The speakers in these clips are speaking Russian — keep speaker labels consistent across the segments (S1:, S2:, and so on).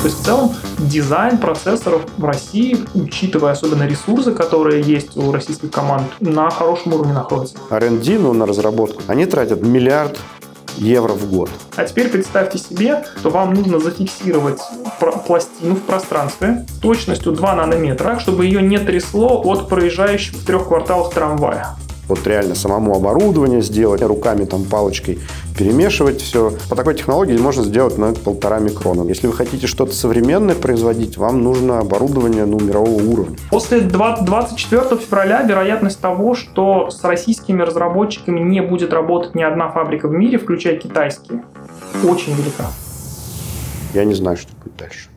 S1: То есть в целом дизайн процессоров в России, учитывая особенно ресурсы, которые есть у российских команд, на хорошем уровне находится.
S2: R&D, ну, на разработку, они тратят миллиард евро в год.
S1: А теперь представьте себе, что вам нужно зафиксировать пластину в пространстве с точностью 2 нанометра, чтобы ее не трясло от проезжающего в трех кварталах трамвая
S2: вот реально самому оборудование сделать, руками там палочкой перемешивать все. По такой технологии можно сделать на полтора микрона. Если вы хотите что-то современное производить, вам нужно оборудование ну, мирового уровня.
S1: После 24 февраля вероятность того, что с российскими разработчиками не будет работать ни одна фабрика в мире, включая китайские, очень велика.
S2: Я не знаю, что будет дальше.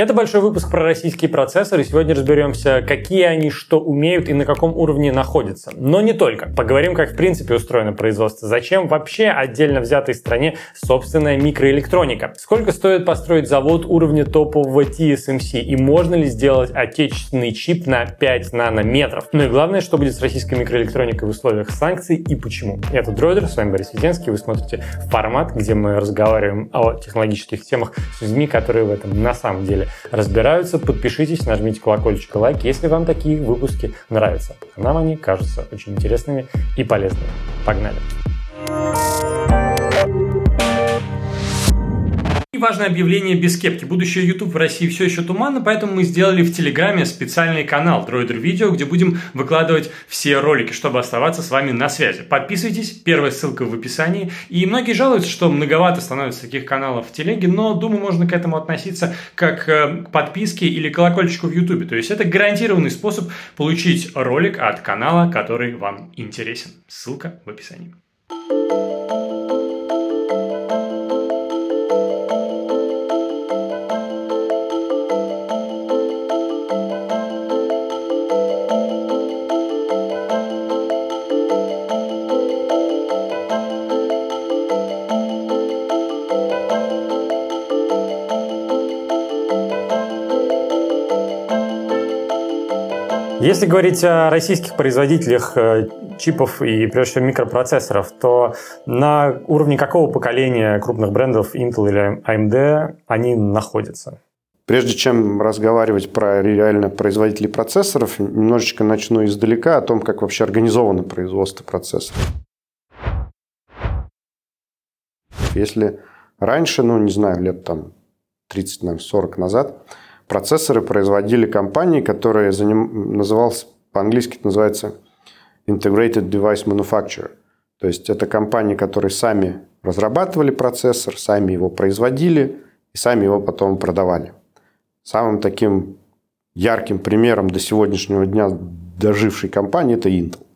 S3: Это большой выпуск про российские процессоры. Сегодня разберемся, какие они, что умеют и на каком уровне находятся. Но не только. Поговорим, как в принципе устроено производство. Зачем вообще отдельно взятой стране собственная микроэлектроника? Сколько стоит построить завод уровня топового TSMC? И можно ли сделать отечественный чип на 5 нанометров? Ну и главное, что будет с российской микроэлектроникой в условиях санкций и почему. Это Дройдер, с вами Борис Веденский. Вы смотрите формат, где мы разговариваем о технологических темах с людьми, которые в этом на самом деле разбираются. Подпишитесь, нажмите колокольчик и лайк, если вам такие выпуски нравятся. Нам они кажутся очень интересными и полезными. Погнали! Важное объявление без кепки. Будущее YouTube в России все еще туманно, поэтому мы сделали в Телеграме специальный канал Droider Video, где будем выкладывать все ролики, чтобы оставаться с вами на связи. Подписывайтесь, первая ссылка в описании. И многие жалуются, что многовато становится таких каналов в Телеге, но думаю, можно к этому относиться как э, к подписке или колокольчику в YouTube. То есть это гарантированный способ получить ролик от канала, который вам интересен. Ссылка в описании. Если говорить о российских производителях э, чипов и, прежде всего, микропроцессоров, то на уровне какого поколения крупных брендов Intel или AMD они находятся?
S2: Прежде чем разговаривать про реально производителей процессоров, немножечко начну издалека о том, как вообще организовано производство процессоров. Если раньше, ну, не знаю, лет там 30-40 назад, процессоры производили компании, которые заним... назывался, по-английски это называется Integrated Device Manufacturer. То есть это компании, которые сами разрабатывали процессор, сами его производили и сами его потом продавали. Самым таким ярким примером до сегодняшнего дня дожившей компании это Intel.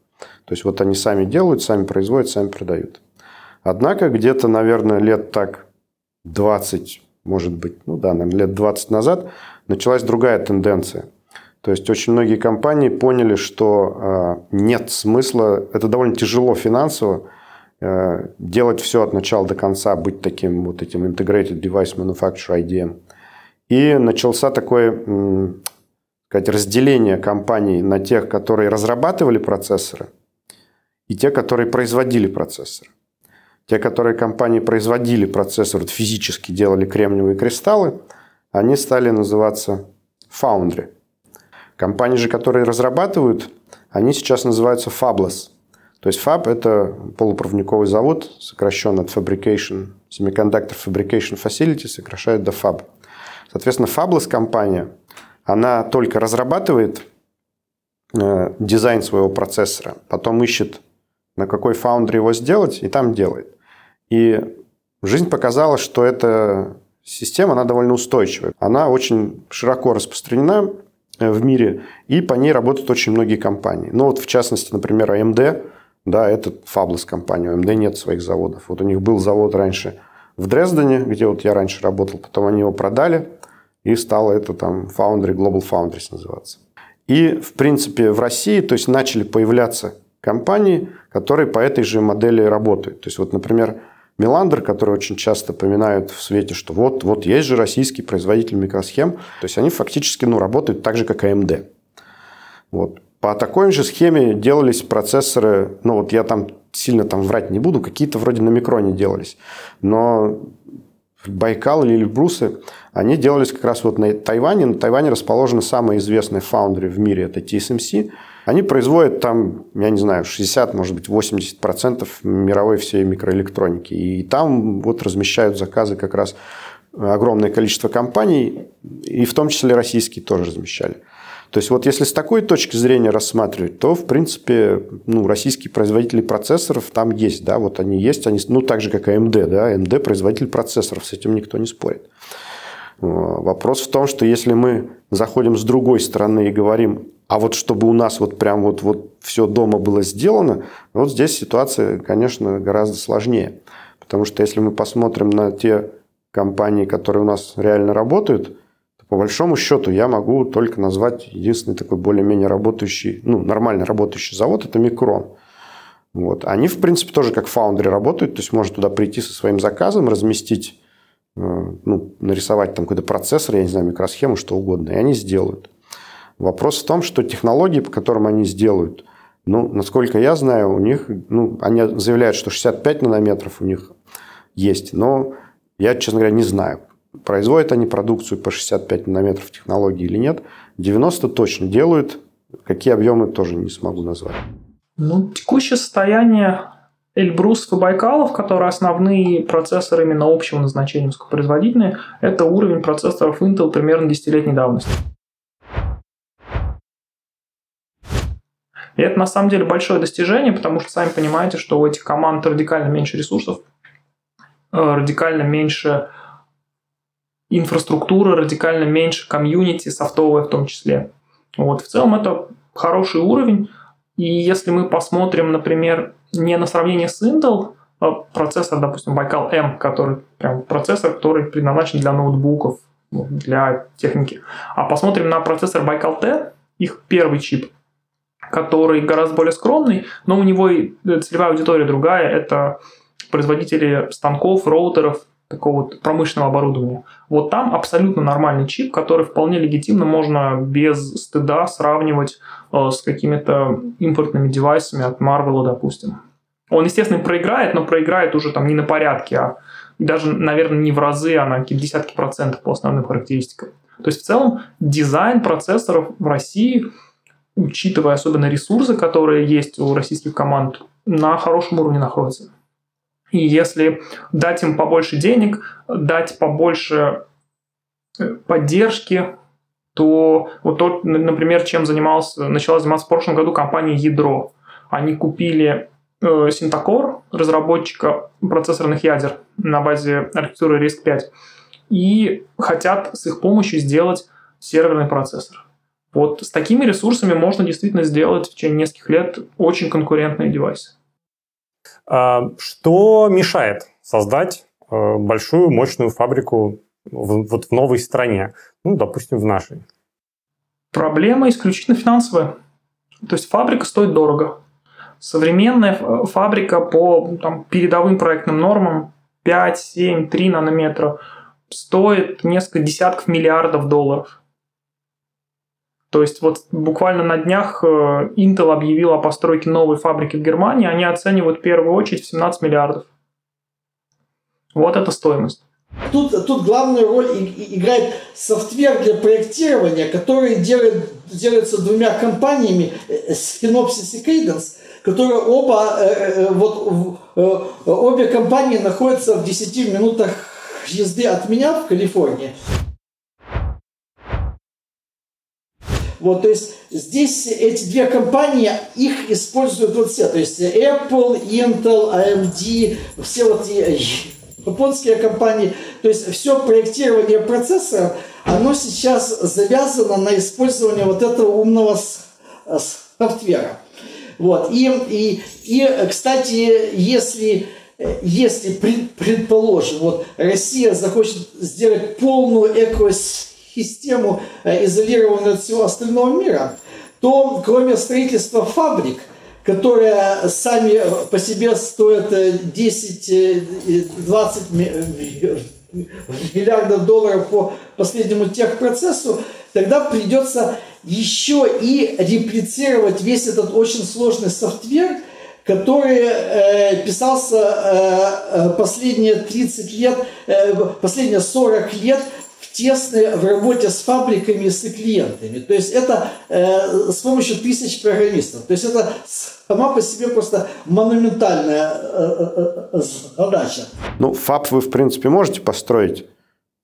S2: То есть вот они сами делают, сами производят, сами продают. Однако где-то, наверное, лет так 20, может быть, ну да, наверное, лет 20 назад началась другая тенденция. То есть очень многие компании поняли, что э, нет смысла, это довольно тяжело финансово, э, делать все от начала до конца, быть таким вот этим Integrated Device Manufacturer IDM. И начался такое сказать, разделение компаний на тех, которые разрабатывали процессоры, и те, которые производили процессоры. Те, которые компании производили процессор, физически делали кремниевые кристаллы – они стали называться Foundry. Компании же, которые разрабатывают, они сейчас называются Fabless. То есть Fab – это полупроводниковый завод, сокращенно от Fabrication, Semiconductor Fabrication Facility, сокращают до Fab. Соответственно, Fabless компания, она только разрабатывает э, дизайн своего процессора, потом ищет, на какой Foundry его сделать, и там делает. И жизнь показала, что это Система, она довольно устойчивая. Она очень широко распространена э, в мире, и по ней работают очень многие компании. Ну, вот в частности, например, AMD, да, это Fabless компания, у AMD нет своих заводов. Вот у них был завод раньше в Дрездене, где вот я раньше работал, потом они его продали, и стало это там Foundry, Global Foundries называться. И, в принципе, в России, то есть начали появляться компании, которые по этой же модели работают. То есть, вот, например, Меландер, который очень часто поминают в свете, что вот, вот есть же российский производитель микросхем. То есть они фактически ну, работают так же, как AMD. Вот. По такой же схеме делались процессоры, ну вот я там сильно там врать не буду, какие-то вроде на микроне делались. Но Байкал или Эльбрусы, они делались как раз вот на Тайване. На Тайване расположена самая известная фаундри в мире, это TSMC. Они производят там, я не знаю, 60, может быть, 80 процентов мировой всей микроэлектроники. И там вот размещают заказы как раз огромное количество компаний, и в том числе российские тоже размещали. То есть вот если с такой точки зрения рассматривать, то, в принципе, ну, российские производители процессоров там есть, да, вот они есть, они, ну, так же, как AMD, да, AMD производитель процессоров, с этим никто не спорит. Вопрос в том, что если мы заходим с другой стороны и говорим, а вот чтобы у нас вот прям вот, вот все дома было сделано, вот здесь ситуация, конечно, гораздо сложнее. Потому что если мы посмотрим на те компании, которые у нас реально работают, то по большому счету я могу только назвать единственный такой более-менее работающий, ну, нормально работающий завод, это Микрон. Вот. Они, в принципе, тоже как фаундеры работают, то есть можно туда прийти со своим заказом, разместить Э, ну, нарисовать там какой-то процессор, я не знаю, микросхему, что угодно, и они сделают. Вопрос в том, что технологии, по которым они сделают, ну, насколько я знаю, у них, ну, они заявляют, что 65 нанометров у них есть, но я, честно говоря, не знаю, производят они продукцию по 65 нанометров технологии или нет. 90 точно делают, какие объемы тоже не смогу назвать.
S1: Ну, текущее состояние Эльбрус и Байкалов, которые основные процессоры именно общего назначения высокопроизводительные, это уровень процессоров Intel примерно десятилетней давности. И это на самом деле большое достижение, потому что сами понимаете, что у этих команд радикально меньше ресурсов, э, радикально меньше инфраструктуры, радикально меньше комьюнити, софтовое в том числе. Вот. В целом это хороший уровень. И если мы посмотрим, например, не на сравнение с Intel, а процессор, допустим, Baikal M, который прям процессор, который предназначен для ноутбуков, ну, для техники. А посмотрим на процессор Baikal T, их первый чип, который гораздо более скромный, но у него и целевая аудитория другая. Это производители станков, роутеров, такого вот промышленного оборудования. Вот там абсолютно нормальный чип, который вполне легитимно можно без стыда сравнивать э, с какими-то импортными девайсами от Marvel, допустим. Он, естественно, проиграет, но проиграет уже там не на порядке, а даже, наверное, не в разы, а на какие-то десятки процентов по основным характеристикам. То есть в целом дизайн процессоров в России, учитывая особенно ресурсы, которые есть у российских команд, на хорошем уровне находится. И если дать им побольше денег, дать побольше э, поддержки, то вот тот, например, чем занимался, начала заниматься в прошлом году компания Ядро. Они купили э, Синтакор, разработчика процессорных ядер на базе архитектуры RISC-5, и хотят с их помощью сделать серверный процессор. Вот с такими ресурсами можно действительно сделать в течение нескольких лет очень конкурентные девайсы.
S3: А, что мешает создать э, большую мощную фабрику в, вот в новой стране, ну, допустим, в нашей?
S1: Проблема исключительно финансовая. То есть фабрика стоит дорого. Современная фабрика по там, передовым проектным нормам 5, 7, 3 нанометра стоит несколько десятков миллиардов долларов. То есть вот буквально на днях э, Intel объявил о постройке новой фабрики в Германии. Они оценивают в первую очередь в 17 миллиардов. Вот это стоимость.
S4: Тут, тут главную роль играет софтвер для проектирования, который делает, делается двумя компаниями, э, Synopsys и Cadence, которые оба, э, вот, обе компании находятся в 10 минутах езды от меня в Калифорнии. Вот, то есть здесь эти две компании, их используют вот все. То есть Apple, Intel, AMD, все вот японские компании. То есть все проектирование процессора, оно сейчас завязано на использование вот этого умного софтвера. Вот. И, и, и, кстати, если, если предположим, вот Россия захочет сделать полную экосистему, систему, э, изолированную от всего остального мира, то кроме строительства фабрик, которые сами по себе стоят 10-20 э, миллиардов долларов по последнему техпроцессу, тогда придется еще и реплицировать весь этот очень сложный софтвер, который э, писался э, последние 30 лет, э, последние 40 лет тесны в работе с фабриками и с клиентами. То есть это э, с помощью тысяч программистов. То есть это сама по себе просто монументальная э, э, задача.
S2: Ну, фаб вы, в принципе, можете построить.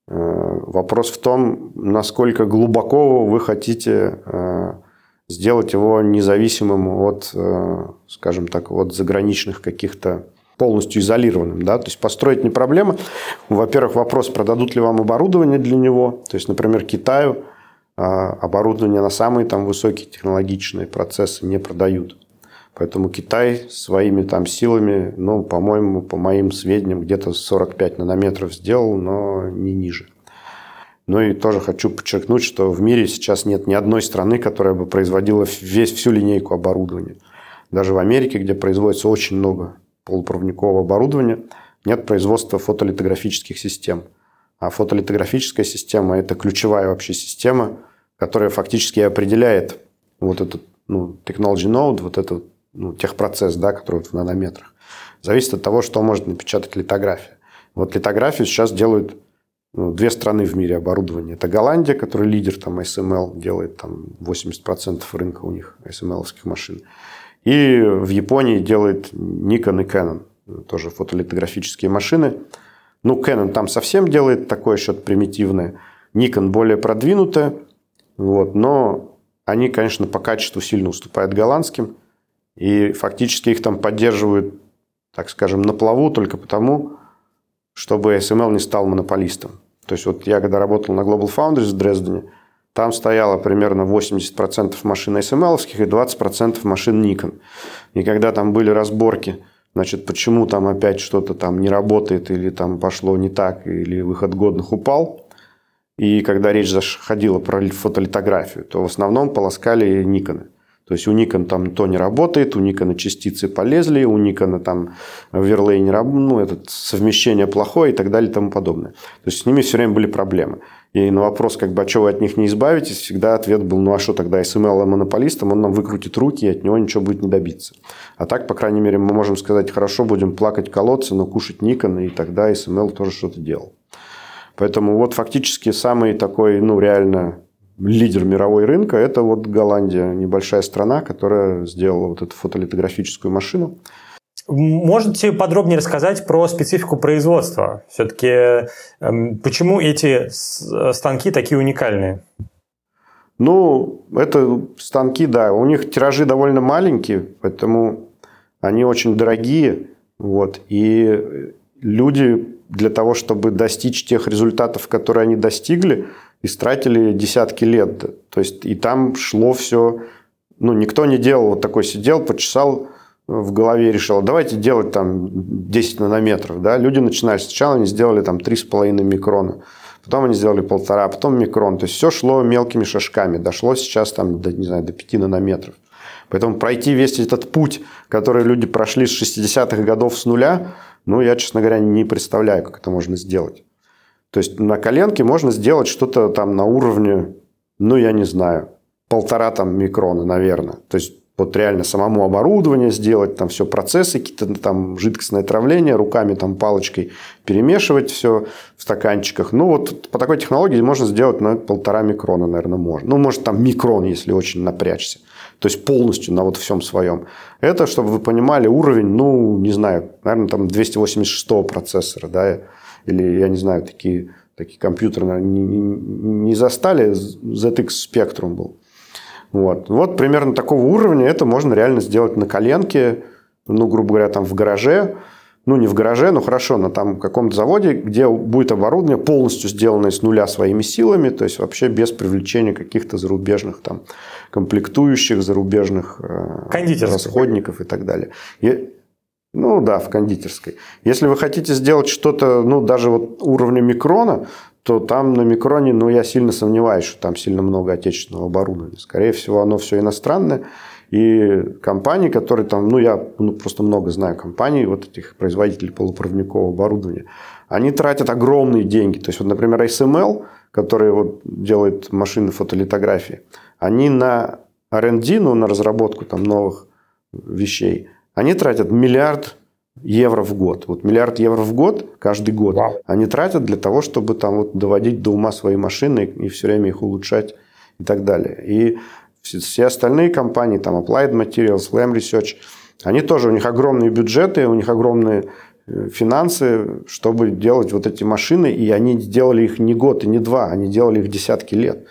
S2: Вопрос в том, насколько глубоко вы хотите сделать его независимым от, скажем так, от заграничных каких-то полностью изолированным. Да? То есть построить не проблема. Во-первых, вопрос, продадут ли вам оборудование для него. То есть, например, Китаю а, оборудование на самые там высокие технологичные процессы не продают. Поэтому Китай своими там силами, ну, по-моему, по моим сведениям, где-то 45 нанометров сделал, но не ниже. Ну и тоже хочу подчеркнуть, что в мире сейчас нет ни одной страны, которая бы производила весь, всю линейку оборудования. Даже в Америке, где производится очень много полупроводникового оборудования, нет производства фотолитографических систем. А фотолитографическая система – это ключевая вообще система, которая фактически определяет вот этот ну, technology node, вот этот ну, техпроцесс, да, который в нанометрах. Зависит от того, что может напечатать литография. Вот литографию сейчас делают ну, две страны в мире оборудования. Это Голландия, которая лидер там SML, делает там 80% рынка у них SML-овских машин. И в Японии делает Nikon и Canon, тоже фотолитографические машины. Ну, Canon там совсем делает такое что-то примитивное. Nikon более продвинутая, вот, но они, конечно, по качеству сильно уступают голландским. И фактически их там поддерживают, так скажем, на плаву только потому, чтобы SML не стал монополистом. То есть вот я когда работал на Global Foundries в Дрездене, там стояло примерно 80% машин SML и 20% машин Nikon. И когда там были разборки, значит, почему там опять что-то там не работает, или там пошло не так, или выход годных упал, и когда речь заходила про фотолитографию, то в основном полоскали Никоны. То есть у Nikon там то не работает, у Nikon частицы полезли, у Nikon там верлей не ну, это совмещение плохое и так далее и тому подобное. То есть с ними все время были проблемы. И на вопрос, как бы, а что вы от них не избавитесь, всегда ответ был, ну а что тогда SML монополистом, он нам выкрутит руки, и от него ничего будет не добиться. А так, по крайней мере, мы можем сказать, хорошо, будем плакать колодцы, но кушать Nikon, и тогда SML тоже что-то делал. Поэтому вот фактически самый такой, ну, реально лидер мировой рынка – это вот Голландия, небольшая страна, которая сделала вот эту фотолитографическую машину.
S3: Можете подробнее рассказать про специфику производства? Все-таки эм, почему эти станки такие уникальные?
S2: Ну, это станки, да, у них тиражи довольно маленькие, поэтому они очень дорогие. Вот, и люди для того, чтобы достичь тех результатов, которые они достигли, истратили десятки лет. То есть и там шло все, ну, никто не делал вот такой сидел, почесал в голове решил, давайте делать там 10 нанометров. Да? Люди начинали сначала, они сделали там 3,5 микрона. Потом они сделали полтора, потом микрон. То есть все шло мелкими шажками. Дошло сейчас там, до, не знаю, до 5 нанометров. Поэтому пройти весь этот путь, который люди прошли с 60-х годов с нуля, ну, я, честно говоря, не представляю, как это можно сделать. То есть на коленке можно сделать что-то там на уровне, ну, я не знаю, полтора там микрона, наверное. То есть вот реально самому оборудование сделать, там все процессы, какие-то там жидкостное травление, руками там палочкой перемешивать все в стаканчиках. Ну, вот по такой технологии можно сделать на полтора микрона, наверное, можно. Ну, может, там микрон, если очень напрячься. То есть полностью на вот всем своем. Это, чтобы вы понимали, уровень, ну, не знаю, наверное, там 286 процессора, да, или, я не знаю, такие, такие компьютеры, наверное, не, не застали, ZX Spectrum был. Вот. вот примерно такого уровня это можно реально сделать на коленке, ну, грубо говоря, там в гараже, ну, не в гараже, но хорошо, на там каком-то заводе, где будет оборудование полностью сделанное с нуля своими силами, то есть вообще без привлечения каких-то зарубежных там комплектующих, зарубежных э, расходников и так далее. И, ну да, в кондитерской. Если вы хотите сделать что-то, ну, даже вот уровня микрона, то там на микроне, ну, я сильно сомневаюсь, что там сильно много отечественного оборудования. Скорее всего, оно все иностранное. И компании, которые там, ну, я ну, просто много знаю компаний, вот этих производителей полупроводникового оборудования, они тратят огромные деньги. То есть, вот, например, SML, который вот делает машины фотолитографии, они на R&D, ну, на разработку там новых вещей, они тратят миллиард евро в год. Вот миллиард евро в год, каждый год, Вау. они тратят для того, чтобы там вот доводить до ума свои машины и все время их улучшать и так далее. И все остальные компании, там Applied Materials, Lam Research, они тоже, у них огромные бюджеты, у них огромные э, финансы, чтобы делать вот эти машины, и они делали их не год и не два, они делали их десятки лет.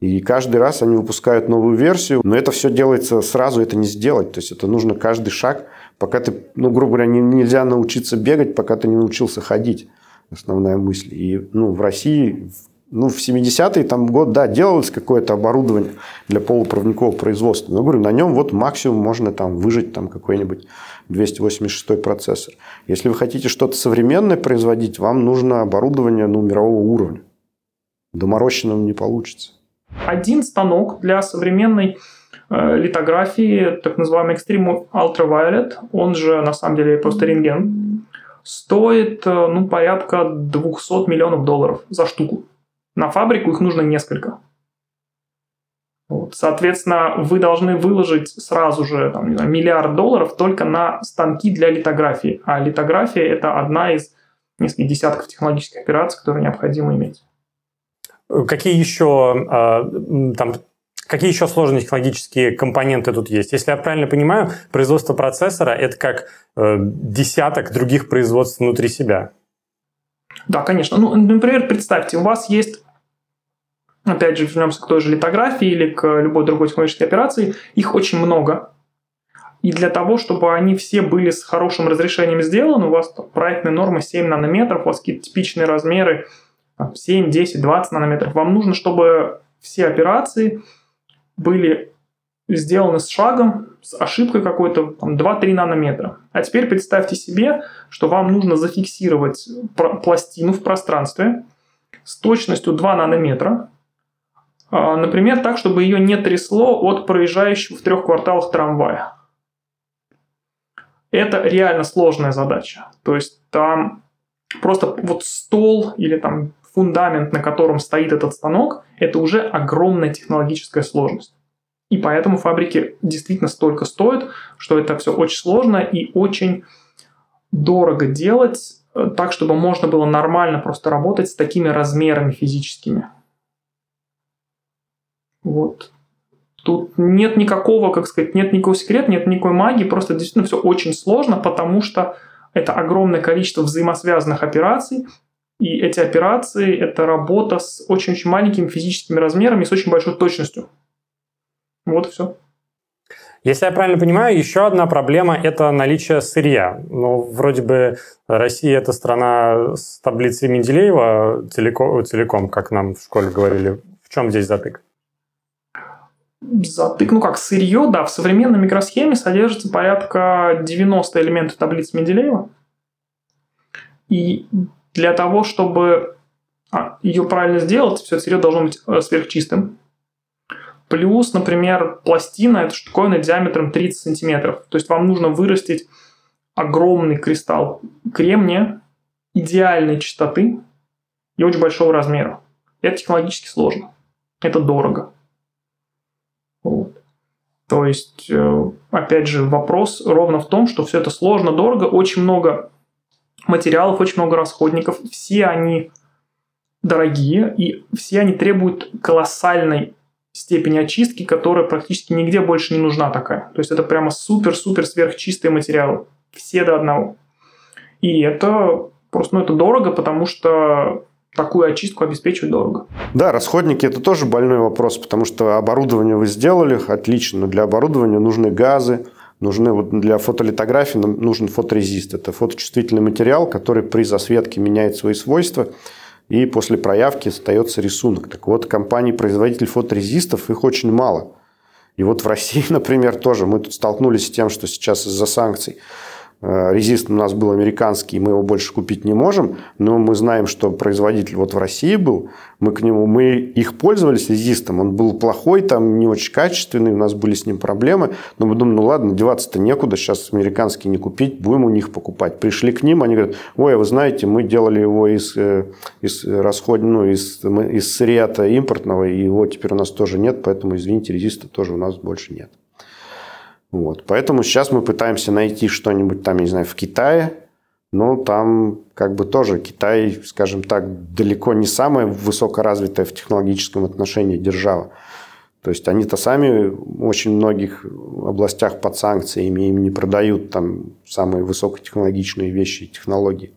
S2: И каждый раз они выпускают новую версию, но это все делается сразу, это не сделать. То есть это нужно каждый шаг, пока ты, ну, грубо говоря, не, нельзя научиться бегать, пока ты не научился ходить. Основная мысль. И ну, в России ну, в 70-е там год, да, делалось какое-то оборудование для полупроводникового производства. Но, говорю, на нем вот максимум можно там выжить там какой-нибудь 286 процессор. Если вы хотите что-то современное производить, вам нужно оборудование ну, мирового уровня. Доморощенным не получится.
S1: Один станок для современной литографии, так называемый Extreme Ultraviolet, он же на самом деле просто рентген, стоит э, ну, порядка 200 миллионов долларов за штуку. На фабрику их нужно несколько. Вот. Соответственно, вы должны выложить сразу же там, не знаю, миллиард долларов только на станки для литографии. А литография – это одна из нескольких десятков технологических операций, которые необходимо иметь.
S3: Какие еще а, там Какие еще сложные технологические компоненты тут есть? Если я правильно понимаю, производство процессора – это как э, десяток других производств внутри себя.
S1: Да, конечно. Ну, например, представьте, у вас есть опять же, вернемся к той же литографии или к любой другой технологической операции, их очень много. И для того, чтобы они все были с хорошим разрешением сделаны, у вас проектная норма 7 нанометров, у вас какие-то типичные размеры 7, 10, 20 нанометров. Вам нужно, чтобы все операции были сделаны с шагом, с ошибкой какой-то, там, 2-3 нанометра. А теперь представьте себе, что вам нужно зафиксировать пластину в пространстве с точностью 2 нанометра, а, например, так, чтобы ее не трясло от проезжающего в трех кварталах трамвая. Это реально сложная задача. То есть там просто вот стол или там фундамент, на котором стоит этот станок, это уже огромная технологическая сложность. И поэтому фабрики действительно столько стоят, что это все очень сложно и очень дорого делать э, так, чтобы можно было нормально просто работать с такими размерами физическими. Вот. Тут нет никакого, как сказать, нет никакого секрета, нет никакой магии, просто действительно все очень сложно, потому что это огромное количество взаимосвязанных операций, и эти операции – это работа с очень-очень маленькими физическими размерами и с очень большой точностью. Вот и все.
S3: Если я правильно понимаю, еще одна проблема – это наличие сырья. Ну, вроде бы Россия – это страна с таблицей Менделеева целиком, целиком, как нам в школе говорили. В чем здесь затык?
S1: затык, ну как сырье, да, в современной микросхеме содержится порядка 90 элементов таблицы Менделеева. И для того, чтобы а, ее правильно сделать, все сырье должно быть э, сверхчистым. Плюс, например, пластина – это штуковина диаметром 30 сантиметров. То есть вам нужно вырастить огромный кристалл кремния идеальной чистоты и очень большого размера. Это технологически сложно. Это дорого. Вот. То есть, э, опять же, вопрос ровно в том, что все это сложно, дорого, очень много материалов, очень много расходников, все они дорогие, и все они требуют колоссальной степени очистки, которая практически нигде больше не нужна такая. То есть это прямо супер-супер сверхчистые материалы. Все до одного. И это просто, ну, это дорого, потому что такую очистку обеспечивать дорого.
S2: Да, расходники – это тоже больной вопрос, потому что оборудование вы сделали, отлично, но для оборудования нужны газы, нужны вот для фотолитографии нужен фоторезист. Это фоточувствительный материал, который при засветке меняет свои свойства, и после проявки остается рисунок. Так вот, компании-производитель фоторезистов, их очень мало. И вот в России, например, тоже мы тут столкнулись с тем, что сейчас из-за санкций резист у нас был американский, мы его больше купить не можем, но мы знаем, что производитель вот в России был, мы к нему, мы их пользовались резистом, он был плохой, там не очень качественный, у нас были с ним проблемы, но мы думаем, ну ладно, деваться-то некуда, сейчас американский не купить, будем у них покупать. Пришли к ним, они говорят, ой, а вы знаете, мы делали его из, э, из расход, ну, из, из сырья импортного, и его теперь у нас тоже нет, поэтому, извините, резиста тоже у нас больше нет. Вот. Поэтому сейчас мы пытаемся найти что-нибудь там, я не знаю, в Китае, но там как бы тоже Китай, скажем так, далеко не самая высокоразвитая в технологическом отношении держава. То есть они-то сами в очень многих областях под санкциями им не продают там самые высокотехнологичные вещи и технологии.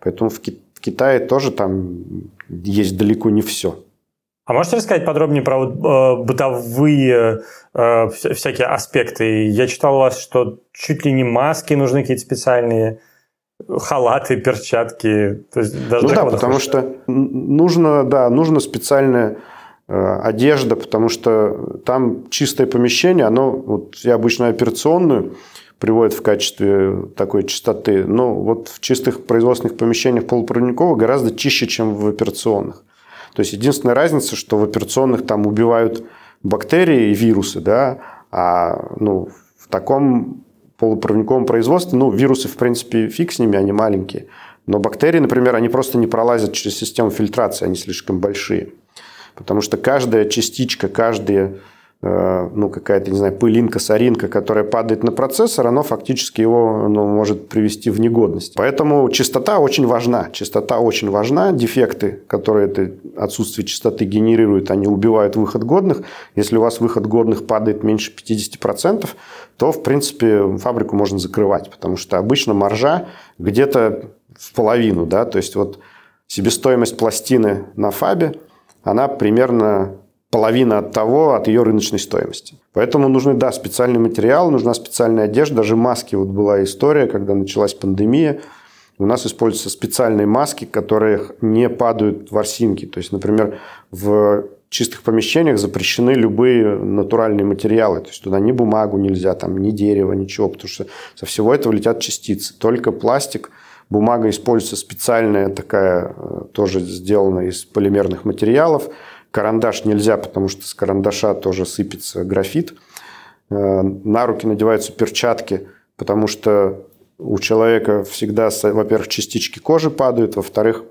S2: Поэтому в, Китае тоже там есть далеко не все.
S3: А можете рассказать подробнее про вот, э, бытовые э, всякие аспекты? Я читал у вас, что чуть ли не маски нужны какие-то специальные, халаты, перчатки. То есть
S2: даже ну да, потому хочешь. что нужно, да, нужно специальная э, одежда, потому что там чистое помещение, оно, вот я обычно операционную приводят в качестве такой чистоты, но вот в чистых производственных помещениях полупроводниковых гораздо чище, чем в операционных. То есть единственная разница, что в операционных там убивают бактерии и вирусы, да, а ну, в таком полупроводниковом производстве, ну, вирусы, в принципе, фиг с ними, они маленькие. Но бактерии, например, они просто не пролазят через систему фильтрации, они слишком большие. Потому что каждая частичка, каждая ну, какая-то, не знаю, пылинка, соринка, которая падает на процессор, оно фактически его ну, может привести в негодность. Поэтому чистота очень важна. Чистота очень важна. Дефекты, которые это отсутствие чистоты генерируют, они убивают выход годных. Если у вас выход годных падает меньше 50%, то, в принципе, фабрику можно закрывать, потому что обычно маржа где-то в половину. Да? То есть, вот себестоимость пластины на фабе, она примерно половина от того, от ее рыночной стоимости. Поэтому нужны, да, специальный материал, нужна специальная одежда, даже маски. Вот была история, когда началась пандемия, у нас используются специальные маски, которые не падают в ворсинки. То есть, например, в чистых помещениях запрещены любые натуральные материалы. То есть туда ни бумагу нельзя, там, ни дерево, ничего, потому что со всего этого летят частицы. Только пластик, бумага используется специальная такая, э, тоже сделана из полимерных материалов. Карандаш нельзя, потому что с карандаша тоже сыпется графит. Э, на руки надеваются перчатки, потому что у человека всегда, во-первых, частички кожи падают, во-вторых,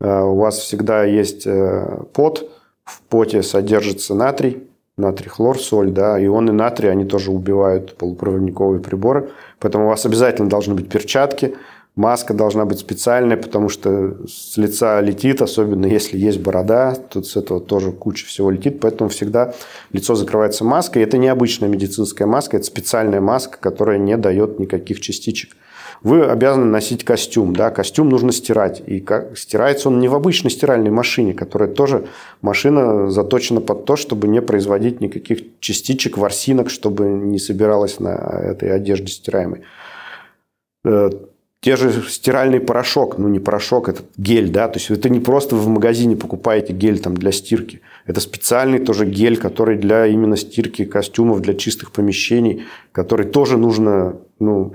S2: э, у вас всегда есть э, пот, в поте содержится натрий, натрий, хлор, соль, да, ионы натрия, они тоже убивают полупроводниковые приборы, поэтому у вас обязательно должны быть перчатки, Маска должна быть специальная, потому что с лица летит, особенно если есть борода, тут с этого тоже куча всего летит, поэтому всегда лицо закрывается маской. Это не обычная медицинская маска, это специальная маска, которая не дает никаких частичек. Вы обязаны носить костюм, да, костюм нужно стирать, и как, стирается он не в обычной стиральной машине, которая тоже машина заточена под то, чтобы не производить никаких частичек, ворсинок, чтобы не собиралось на этой одежде стираемой э, те же стиральный порошок, ну не порошок, это гель, да, то есть это не просто вы в магазине покупаете гель там для стирки, это специальный тоже гель, который для именно стирки костюмов, для чистых помещений, который тоже нужно, ну,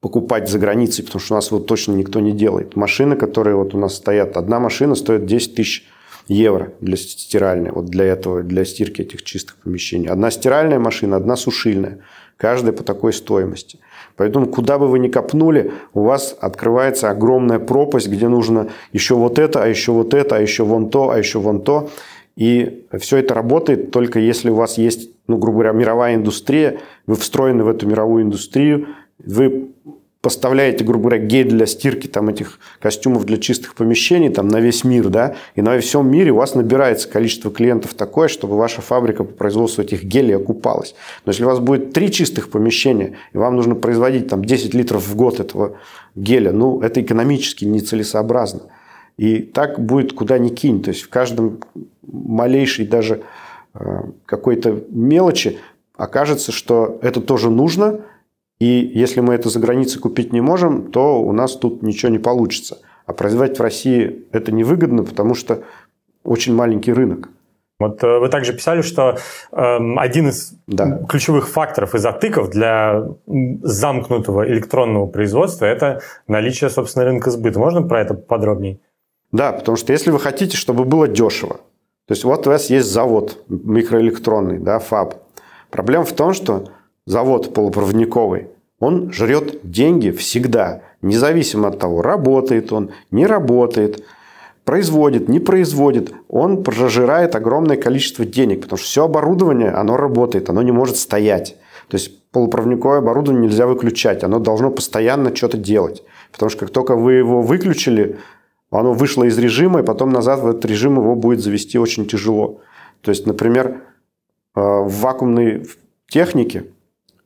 S2: покупать за границей, потому что у нас вот точно никто не делает. Машины, которые вот у нас стоят, одна машина стоит 10 тысяч евро для стиральной, вот для этого, для стирки этих чистых помещений. Одна стиральная машина, одна сушильная. Каждая по такой стоимости. Поэтому куда бы вы ни копнули, у вас открывается огромная пропасть, где нужно еще вот это, а еще вот это, а еще вон то, а еще вон то. И все это работает только если у вас есть, ну, грубо говоря, мировая индустрия, вы встроены в эту мировую индустрию, вы поставляете, грубо говоря, гель для стирки там, этих костюмов для чистых помещений там, на весь мир, да, и на всем мире у вас набирается количество клиентов такое, чтобы ваша фабрика по производству этих гелей окупалась. Но если у вас будет три чистых помещения, и вам нужно производить там, 10 литров в год этого геля, ну, это экономически нецелесообразно. И так будет куда ни кинь. То есть в каждом малейшей даже э, какой-то мелочи окажется, что это тоже нужно – и если мы это за границей купить не можем, то у нас тут ничего не получится. А производить в России это невыгодно, потому что очень маленький рынок.
S3: Вот э, вы также писали, что э, один из да. ключевых факторов и затыков для замкнутого электронного производства – это наличие, собственно, рынка сбыта. Можно про это подробнее?
S2: Да, потому что если вы хотите, чтобы было дешево, то есть вот у вас есть завод микроэлектронный, да, ФАБ. Проблема в том, что завод полупроводниковый, он жрет деньги всегда, независимо от того, работает он, не работает, производит, не производит, он прожирает огромное количество денег, потому что все оборудование, оно работает, оно не может стоять. То есть полупроводниковое оборудование нельзя выключать, оно должно постоянно что-то делать. Потому что как только вы его выключили, оно вышло из режима, и потом назад в этот режим его будет завести очень тяжело. То есть, например, э, в вакуумной технике,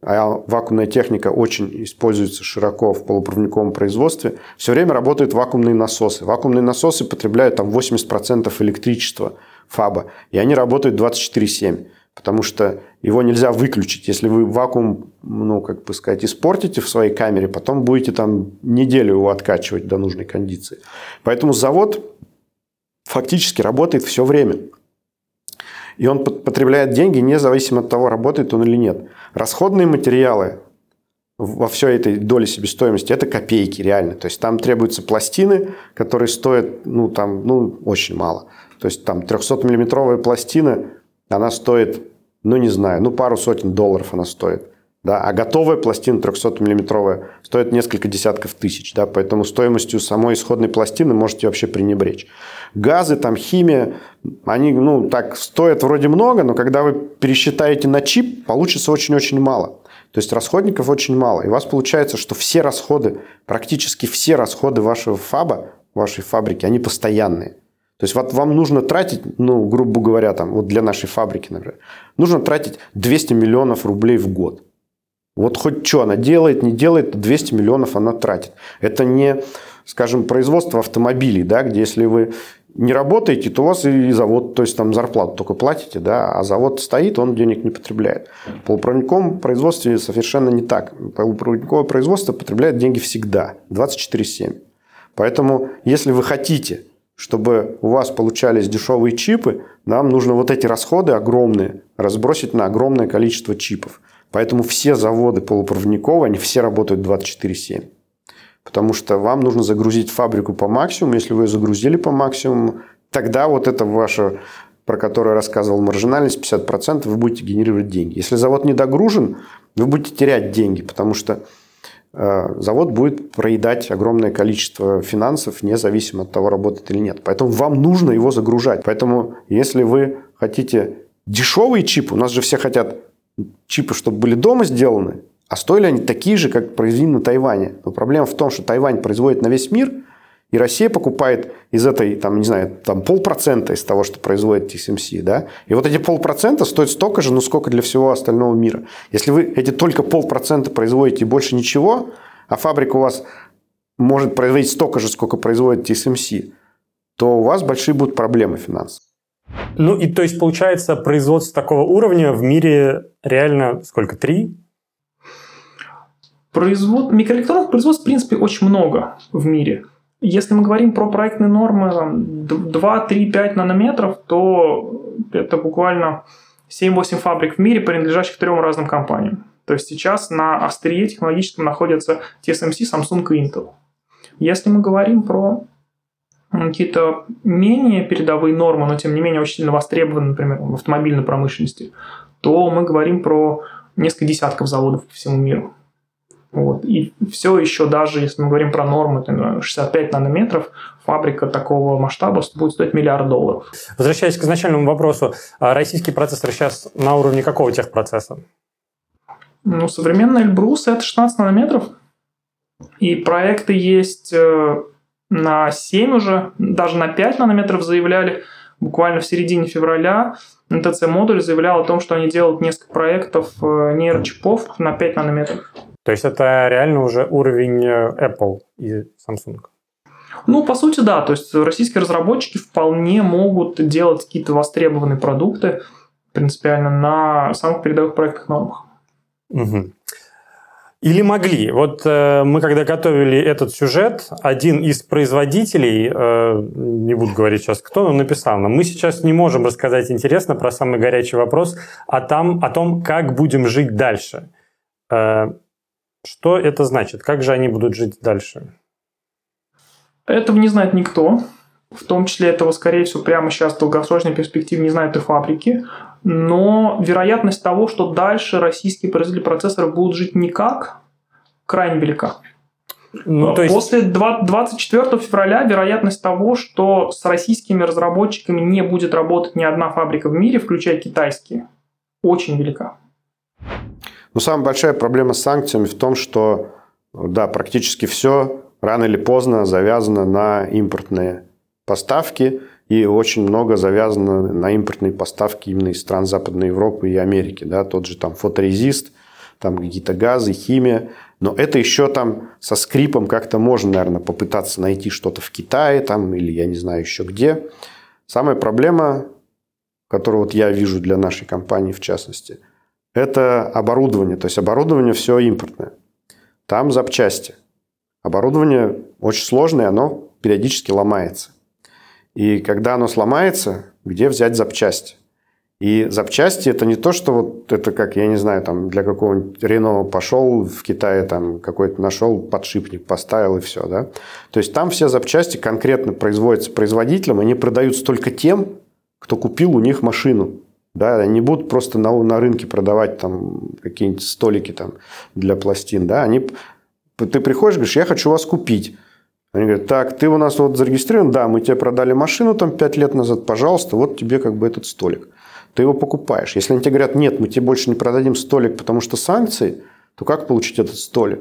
S2: а вакуумная техника очень используется широко в полупроводниковом производстве, все время работают вакуумные насосы. Вакуумные насосы потребляют там 80% электричества ФАБа, и они работают 24-7 потому что его нельзя выключить. Если вы вакуум, ну, как бы сказать, испортите в своей камере, потом будете там неделю его откачивать до нужной кондиции. Поэтому завод фактически работает все время. И он потребляет деньги независимо от того, работает он или нет. Расходные материалы во всей этой доле себестоимости это копейки реально. То есть там требуются пластины, которые стоят ну, там, ну, очень мало. То есть там 300-миллиметровая пластина она стоит, ну не знаю, ну пару сотен долларов она стоит. Да, а готовая пластина 300-миллиметровая стоит несколько десятков тысяч. Да, поэтому стоимостью самой исходной пластины можете вообще пренебречь. Газы, там, химия, они ну, так стоят вроде много, но когда вы пересчитаете на чип, получится очень-очень мало. То есть расходников очень мало. И у вас получается, что все расходы, практически все расходы вашего фаба, вашей фабрики, они постоянные. То есть вот вам нужно тратить, ну, грубо говоря, там, вот для нашей фабрики, например, нужно тратить 200 миллионов рублей в год. Вот хоть что она делает, не делает, 200 миллионов она тратит. Это не, скажем, производство автомобилей, да, где если вы не работаете, то у вас и завод, то есть там зарплату только платите, да, а завод стоит, он денег не потребляет. В полупроводниковом производстве совершенно не так. Полупроводниковое производство потребляет деньги всегда, 24-7. Поэтому, если вы хотите чтобы у вас получались дешевые чипы, нам нужно вот эти расходы огромные разбросить на огромное количество чипов. Поэтому все заводы полупроводниковые, они все работают 24-7. Потому что вам нужно загрузить фабрику по максимуму. Если вы ее загрузили по максимуму, тогда вот это ваша, про которую я рассказывал, маржинальность 50%, вы будете генерировать деньги. Если завод не догружен, вы будете терять деньги, потому что Э, завод будет проедать огромное количество финансов, независимо от того, работает или нет. Поэтому вам нужно его загружать. Поэтому, если вы хотите дешевые чипы, у нас же все хотят чипы, чтобы были дома сделаны, а стоили они такие же, как произведены на Тайване. Но проблема в том, что Тайвань производит на весь мир – и Россия покупает из этой, там, не знаю, там полпроцента из того, что производит TSMC, да? И вот эти полпроцента стоят столько же, ну, сколько для всего остального мира. Если вы эти только полпроцента производите и больше ничего, а фабрика у вас может производить столько же, сколько производит TSMC, то у вас большие будут проблемы финансовые.
S3: Ну и то есть получается производство такого уровня в мире реально сколько? Три?
S1: Производ... Микроэлектронных производств, в принципе, очень много в мире. Если мы говорим про проектные нормы 2, 3, 5 нанометров, то это буквально 7-8 фабрик в мире, принадлежащих трем разным компаниям. То есть сейчас на острие технологическом находятся TSMC, Samsung и Intel. Если мы говорим про какие-то менее передовые нормы, но тем не менее очень сильно востребованы, например, в автомобильной промышленности, то мы говорим про несколько десятков заводов по всему миру. Вот. И все еще, даже если мы говорим про нормы, 65 нанометров, фабрика такого масштаба будет стоить миллиард долларов.
S3: Возвращаясь к изначальному вопросу, а российский процессор сейчас на уровне какого техпроцесса?
S1: Ну, современный Эльбрус – это 16 нанометров. И проекты есть э, на 7 уже, даже на 5 нанометров заявляли. Буквально в середине февраля НТЦ-модуль заявлял о том, что они делают несколько проектов э, нейрочипов на 5 нанометров.
S3: То есть это реально уже уровень э, Apple и Samsung?
S1: Ну, по сути, да. То есть российские разработчики вполне могут делать какие-то востребованные продукты принципиально на самых передовых проектных нормах.
S3: Угу. Или могли. Вот э, мы когда готовили этот сюжет, один из производителей, э, не буду говорить сейчас кто, но написал нам, мы сейчас не можем рассказать интересно про самый горячий вопрос, а там, о том, как будем жить дальше. Э, что это значит? Как же они будут жить дальше?
S1: Этого не знает никто. В том числе этого, скорее всего, прямо сейчас в долгосрочной перспективе не знают и фабрики. Но вероятность того, что дальше российские производители процессоров будут жить никак, крайне велика. Ну, то есть... После 24 февраля вероятность того, что с российскими разработчиками не будет работать ни одна фабрика в мире, включая китайские, очень велика.
S2: Но самая большая проблема с санкциями в том, что да, практически все рано или поздно завязано на импортные поставки, и очень много завязано на импортные поставки именно из стран Западной Европы и Америки. Да, тот же там фоторезист, там какие-то газы, химия. Но это еще там со скрипом как-то можно, наверное, попытаться найти что-то в Китае там, или я не знаю еще где. Самая проблема, которую вот я вижу для нашей компании в частности, это оборудование. То есть оборудование все импортное. Там запчасти. Оборудование очень сложное, оно периодически ломается. И когда оно сломается, где взять запчасти? И запчасти это не то, что вот это как, я не знаю, там для какого-нибудь Рено пошел в Китае, там какой-то нашел подшипник, поставил и все, да. То есть там все запчасти конкретно производятся производителем, они продаются только тем, кто купил у них машину. Да, они будут просто на, на рынке продавать там какие-нибудь столики там для пластин, да, они ты приходишь, говоришь, я хочу вас купить. Они говорят, так, ты у нас вот зарегистрирован, да, мы тебе продали машину там 5 лет назад, пожалуйста, вот тебе как бы этот столик. Ты его покупаешь. Если они тебе говорят, нет, мы тебе больше не продадим столик, потому что санкции, то как получить этот столик?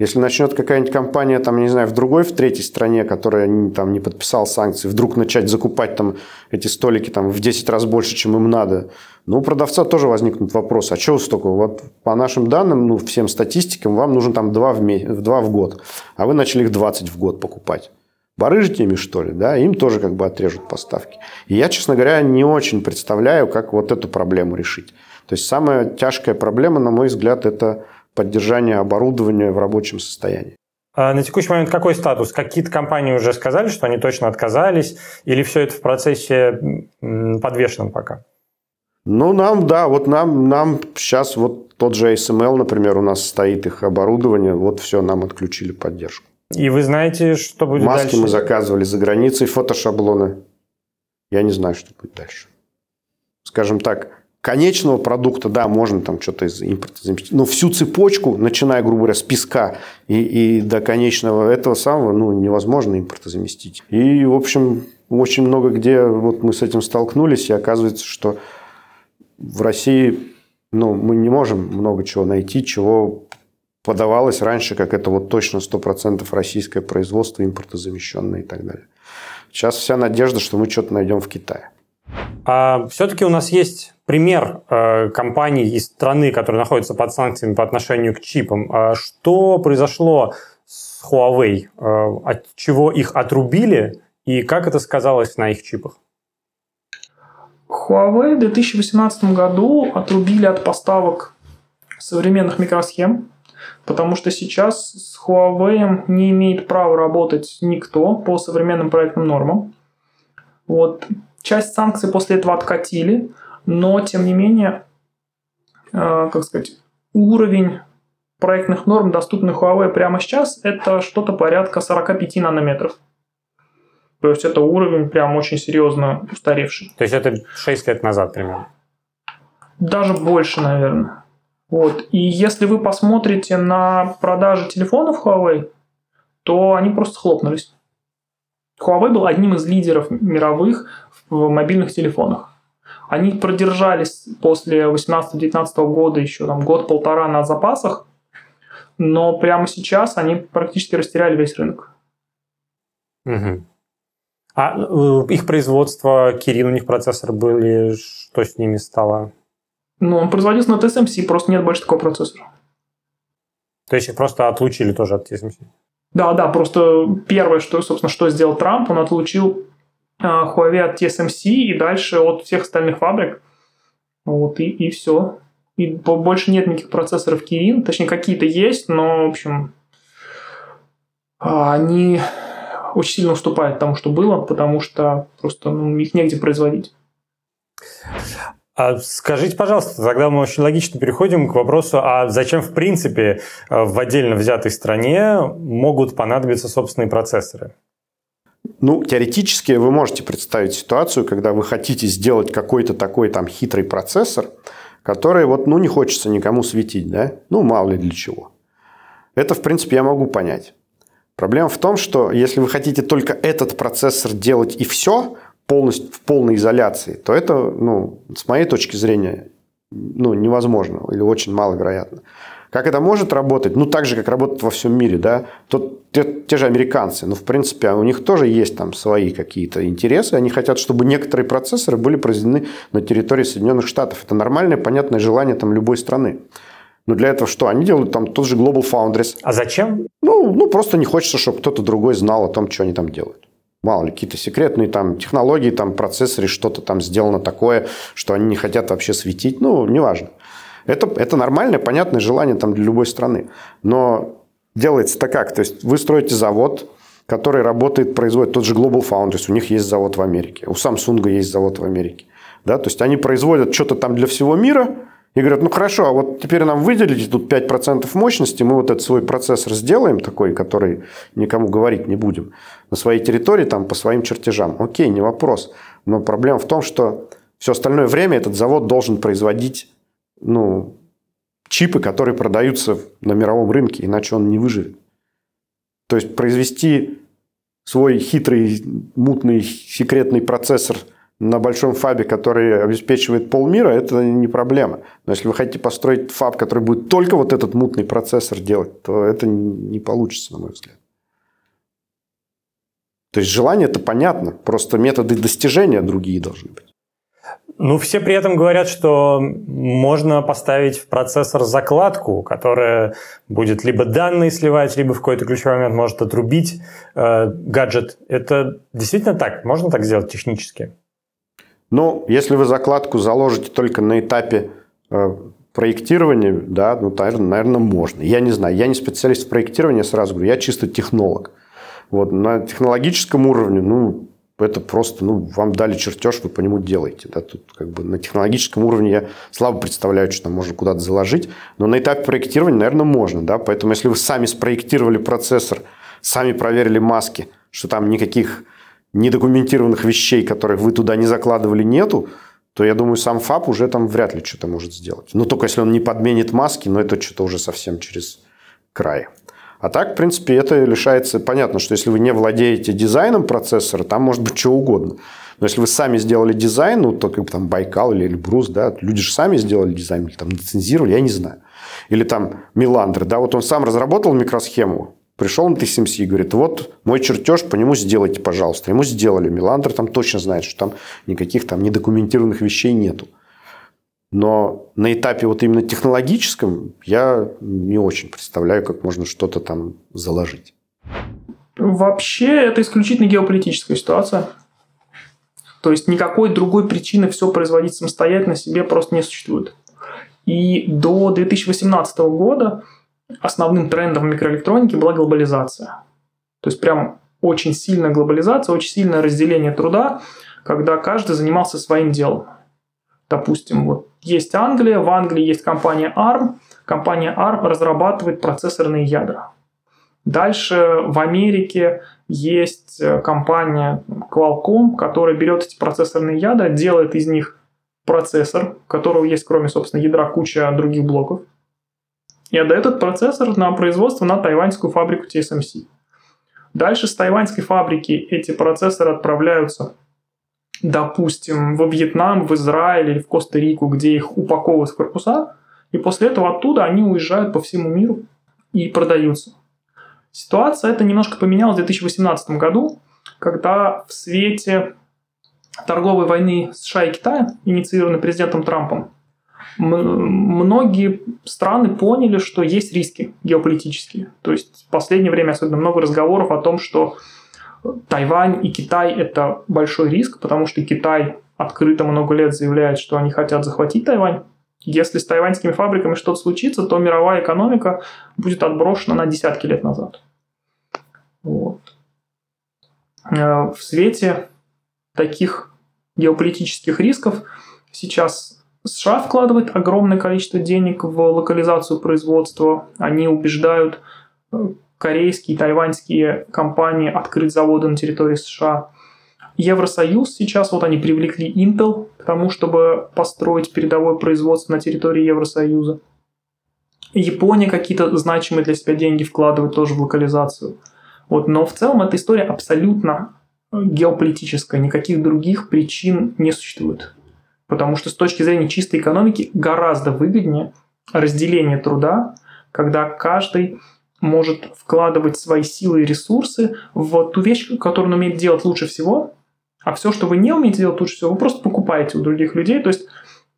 S2: Если начнет какая-нибудь компания, там, не знаю, в другой, в третьей стране, которая там, не подписала санкции, вдруг начать закупать там, эти столики там, в 10 раз больше, чем им надо, ну, у продавца тоже возникнут вопросы. А что столько? Вот по нашим данным, ну, всем статистикам, вам нужно там 2 в, месяц, 2 в год, а вы начали их 20 в год покупать. Барыжите ими, что ли, да, им тоже как бы отрежут поставки. И я, честно говоря, не очень представляю, как вот эту проблему решить. То есть самая тяжкая проблема, на мой взгляд, это поддержания оборудования в рабочем состоянии.
S3: А на текущий момент какой статус? Какие-то компании уже сказали, что они точно отказались, или все это в процессе подвешенном пока?
S2: Ну, нам, да, вот нам, нам сейчас вот тот же ASML, например, у нас стоит их оборудование, вот все, нам отключили поддержку.
S3: И вы знаете, что будет
S2: Маски
S3: дальше?
S2: мы заказывали за границей, фотошаблоны. Я не знаю, что будет дальше. Скажем так, конечного продукта, да, можно там что-то из импорта заместить. Но всю цепочку, начиная, грубо говоря, с песка и, и до конечного этого самого, ну, невозможно импорта заместить. И, в общем, очень много где вот мы с этим столкнулись, и оказывается, что в России ну, мы не можем много чего найти, чего подавалось раньше, как это вот точно 100% российское производство, импортозамещенное и так далее. Сейчас вся надежда, что мы что-то найдем в Китае.
S3: А все-таки у нас есть пример э, компаний из страны, которые находятся под санкциями по отношению к чипам. А что произошло с Huawei? Э, от чего их отрубили и как это сказалось на их чипах?
S1: Huawei в 2018 году отрубили от поставок современных микросхем, потому что сейчас с Huawei не имеет права работать никто по современным проектным нормам. Вот. Часть санкций после этого откатили, но тем не менее, э, как сказать, уровень проектных норм, доступных Huawei прямо сейчас, это что-то порядка 45 нанометров. То есть это уровень прям очень серьезно устаревший.
S3: То есть это 6 лет назад примерно?
S1: Даже больше, наверное. Вот. И если вы посмотрите на продажи телефонов Huawei, то они просто схлопнулись. Huawei был одним из лидеров мировых в мобильных телефонах. Они продержались после 18-19 года еще там год-полтора на запасах, но прямо сейчас они практически растеряли весь рынок.
S3: Угу. А э, их производство, Кирин, у них процессоры были, что с ними стало?
S1: Ну, он производился на TSMC, просто нет больше такого процессора.
S3: То есть их просто отлучили тоже от TSMC?
S1: Да, да, просто первое, что, собственно, что сделал Трамп, он отлучил Huawei от TSMC и дальше от всех остальных фабрик. Вот, и, и все. И больше нет никаких процессоров Kirin, точнее, какие-то есть, но, в общем, а, они очень сильно уступают тому, что было, потому что просто ну, их негде производить.
S3: А скажите, пожалуйста, тогда мы очень логично переходим к вопросу, а зачем в принципе э, в отдельно взятой стране могут понадобиться собственные процессоры?
S2: Ну, теоретически вы можете представить ситуацию, когда вы хотите сделать какой-то такой там хитрый процессор, который вот, ну, не хочется никому светить, да? Ну, мало ли для чего. Это, в принципе, я могу понять. Проблема в том, что если вы хотите только этот процессор делать и все, полностью в полной изоляции, то это, ну, с моей точки зрения, ну, невозможно или очень маловероятно. Как это может работать? Ну, так же, как работает во всем мире, да. Тут те, те же американцы, ну, в принципе, у них тоже есть там свои какие-то интересы. Они хотят, чтобы некоторые процессоры были произведены на территории Соединенных Штатов. Это нормальное, понятное желание там любой страны. Но для этого что? Они делают там тот же Global Foundries.
S3: А зачем?
S2: Ну, ну просто не хочется, чтобы кто-то другой знал о том, что они там делают. Мало ли, какие-то секретные там технологии, там процессоры, что-то там сделано такое, что они не хотят вообще светить. Ну, неважно. Это, это нормальное, понятное желание там, для любой страны. Но делается-то как? То есть вы строите завод, который работает, производит тот же Global Foundries, у них есть завод в Америке, у Samsung есть завод в Америке. Да? То есть они производят что-то там для всего мира и говорят, ну хорошо, а вот теперь нам выделите тут 5% мощности, мы вот этот свой процессор сделаем такой, который никому говорить не будем, на своей территории, там, по своим чертежам. Окей, не вопрос. Но проблема в том, что все остальное время этот завод должен производить ну, чипы, которые продаются на мировом рынке, иначе он не выживет. То есть произвести свой хитрый, мутный, секретный процессор на большом фабе, который обеспечивает полмира, это не проблема. Но если вы хотите построить фаб, который будет только вот этот мутный процессор делать, то это не получится, на мой взгляд. То есть желание это понятно, просто методы достижения другие должны быть.
S3: Ну, все при этом говорят, что можно поставить в процессор закладку, которая будет либо данные сливать, либо в какой-то ключевой момент может отрубить э, гаджет. Это действительно так? Можно так сделать технически?
S2: Ну, если вы закладку заложите только на этапе э, проектирования, да, ну, наверное, можно. Я не знаю, я не специалист в проектировании, сразу говорю, я чисто технолог. Вот, на технологическом уровне, ну, это просто, ну, вам дали чертеж, вы по нему делаете. Да? Тут как бы на технологическом уровне я слабо представляю, что там можно куда-то заложить, но на этапе проектирования, наверное, можно. Да? Поэтому если вы сами спроектировали процессор, сами проверили маски, что там никаких недокументированных вещей, которых вы туда не закладывали, нету, то я думаю, сам ФАП уже там вряд ли что-то может сделать. Но только если он не подменит маски, но это что-то уже совсем через край. А так, в принципе, это лишается... Понятно, что если вы не владеете дизайном процессора, там может быть что угодно. Но если вы сами сделали дизайн, ну, то как там Байкал или Эльбрус, да, люди же сами сделали дизайн, или там лицензировали, я не знаю. Или там Миландр, да, вот он сам разработал микросхему, пришел на TSMC и говорит, вот мой чертеж, по нему сделайте, пожалуйста. Ему сделали. Миландр там точно знает, что там никаких там недокументированных вещей нету. Но на этапе вот именно технологическом я не очень представляю, как можно что-то там заложить.
S1: Вообще это исключительно геополитическая ситуация. То есть никакой другой причины все производить самостоятельно себе просто не существует. И до 2018 года основным трендом в микроэлектронике была глобализация. То есть прям очень сильная глобализация, очень сильное разделение труда, когда каждый занимался своим делом. Допустим, вот есть Англия, в Англии есть компания ARM, компания ARM разрабатывает процессорные ядра. Дальше в Америке есть э, компания Qualcomm, которая берет эти процессорные ядра, делает из них процессор, у которого есть, кроме, собственно, ядра, куча других блоков, и отдает этот процессор на производство на тайваньскую фабрику TSMC. Дальше с тайваньской фабрики эти процессоры отправляются допустим, во Вьетнам, в Израиль или в Коста-Рику, где их упаковывают в корпуса, и после этого оттуда они уезжают по всему миру и продаются. Ситуация эта немножко поменялась в 2018 году, когда в свете торговой войны США и Китая, инициированной президентом Трампом, многие страны поняли, что есть риски геополитические. То есть в последнее время особенно много разговоров о том, что Тайвань и Китай – это большой риск, потому что Китай открыто много лет заявляет, что они хотят захватить Тайвань. Если с тайваньскими фабриками что-то случится, то мировая экономика будет отброшена на десятки лет назад. Вот. Э, в свете таких геополитических рисков сейчас США вкладывает огромное количество денег в локализацию производства. Они убеждают э, корейские, тайваньские компании открыть заводы на территории США. Евросоюз сейчас, вот они привлекли Intel к тому, чтобы построить передовое производство на территории Евросоюза. Япония какие-то значимые для себя деньги вкладывает тоже в локализацию. Вот, но в целом эта история абсолютно геополитическая, никаких других причин не существует. Потому что с точки зрения чистой экономики гораздо выгоднее разделение труда, когда каждый может вкладывать свои силы и ресурсы в ту вещь, которую он умеет делать лучше всего, а все, что вы не умеете делать лучше всего, вы просто покупаете у других людей. То есть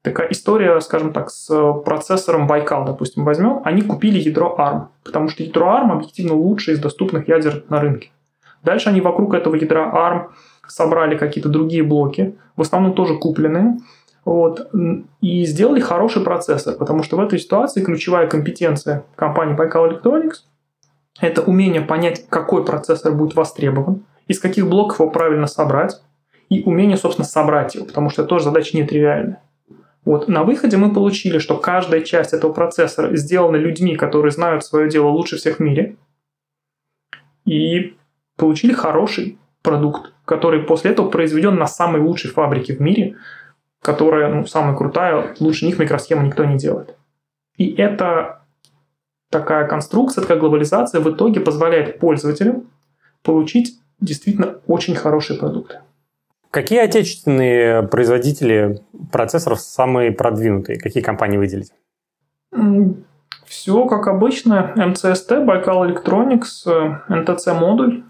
S1: такая история, скажем так, с процессором Байкал, допустим, возьмем. Они купили ядро ARM, потому что ядро ARM объективно лучшее из доступных ядер на рынке. Дальше они вокруг этого ядра ARM собрали какие-то другие блоки, в основном тоже купленные, вот, и сделали хороший процессор, потому что в этой ситуации ключевая компетенция компании Baikal Electronics – это умение понять, какой процессор будет востребован, из каких блоков его правильно собрать, и умение, собственно, собрать его, потому что это тоже задача нетривиальная. Вот на выходе мы получили, что каждая часть этого процессора сделана людьми, которые знают свое дело лучше всех в мире, и получили хороший продукт, который после этого произведен на самой лучшей фабрике в мире – которая ну, самая крутая, лучше них микросхему никто не делает. И эта такая конструкция, такая глобализация в итоге позволяет пользователям получить действительно очень хорошие продукты.
S3: Какие отечественные производители процессоров самые продвинутые? Какие компании выделить?
S1: Все как обычно. МЦСТ, Байкал Electronics, НТЦ модуль.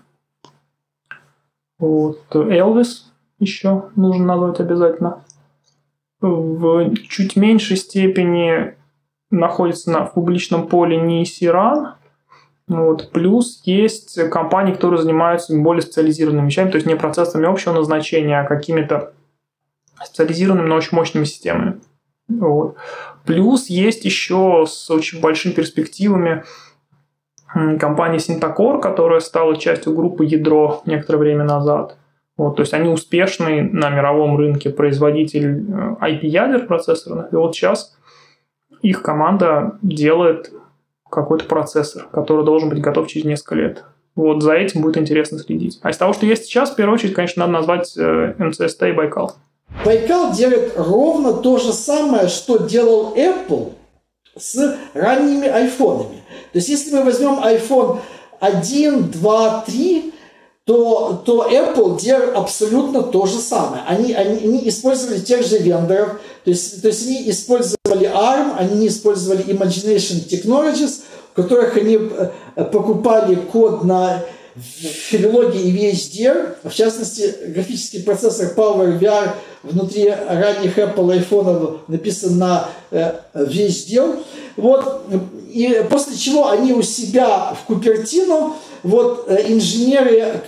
S1: Вот, Elvis еще нужно назвать обязательно в чуть меньшей степени находится на, в публичном поле не Сиран, вот. Плюс есть компании, которые занимаются более специализированными вещами, то есть не процессами общего назначения, а какими-то специализированными, но очень мощными системами. Вот. Плюс есть еще с очень большими перспективами компания Синтакор, которая стала частью группы Ядро некоторое время назад. Вот, то есть они успешный на мировом рынке производитель IP-ядер э, процессорных. И вот сейчас их команда делает какой-то процессор, который должен быть готов через несколько лет. Вот за этим будет интересно следить. А из того, что есть сейчас, в первую очередь, конечно, надо назвать МЦСТ и Байкал.
S4: Байкал делает ровно то же самое, что делал Apple с ранними айфонами. То есть, если мы возьмем iPhone 1, 2, 3, то, то Apple делает абсолютно то же самое. Они, они, они использовали тех же вендоров, то есть, то есть они использовали ARM, они использовали Imagination Technologies, в которых они э, покупали код на филологии и VHDL, в частности, графический процессор PowerVR внутри ранних Apple iPhone написан на э, VHDL. Вот, и после чего они у себя в Купертино вот э, инженеры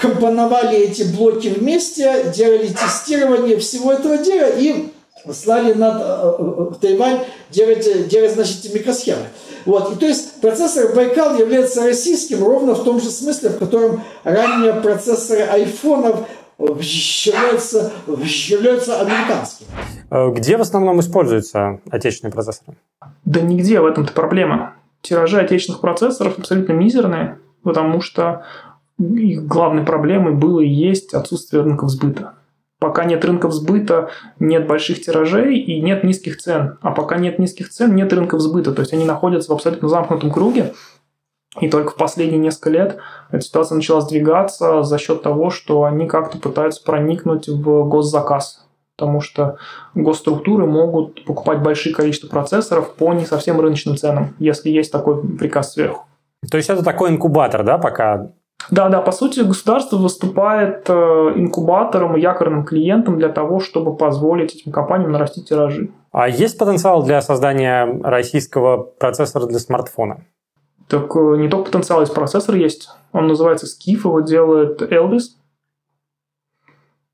S4: компоновали эти блоки вместе, делали тестирование всего этого дела и слали на э, в Тайвань делать, делать значит, микросхемы. Вот. И то есть процессор Байкал является российским ровно в том же смысле, в котором ранее процессоры айфонов являются, являются американскими.
S3: Э, где в основном используются отечественные процессоры?
S1: Да нигде, в этом-то проблема. Тиражи отечественных процессоров абсолютно мизерные потому что их главной проблемой было и есть отсутствие рынков сбыта. Пока нет рынков сбыта, нет больших тиражей и нет низких цен. А пока нет низких цен, нет рынков сбыта. То есть они находятся в абсолютно замкнутом круге. И только в последние несколько лет эта ситуация начала сдвигаться за счет того, что они как-то пытаются проникнуть в госзаказ. Потому что госструктуры могут покупать большие количество процессоров по не совсем рыночным ценам, если есть такой приказ сверху.
S3: То есть это такой инкубатор, да, пока?
S1: Да, да, по сути, государство выступает э, инкубатором и якорным клиентом для того, чтобы позволить этим компаниям нарастить тиражи.
S3: А есть потенциал для создания российского процессора для смартфона?
S1: Так э, не только потенциал, есть процессор есть. Он называется Skiff, его делает Elvis.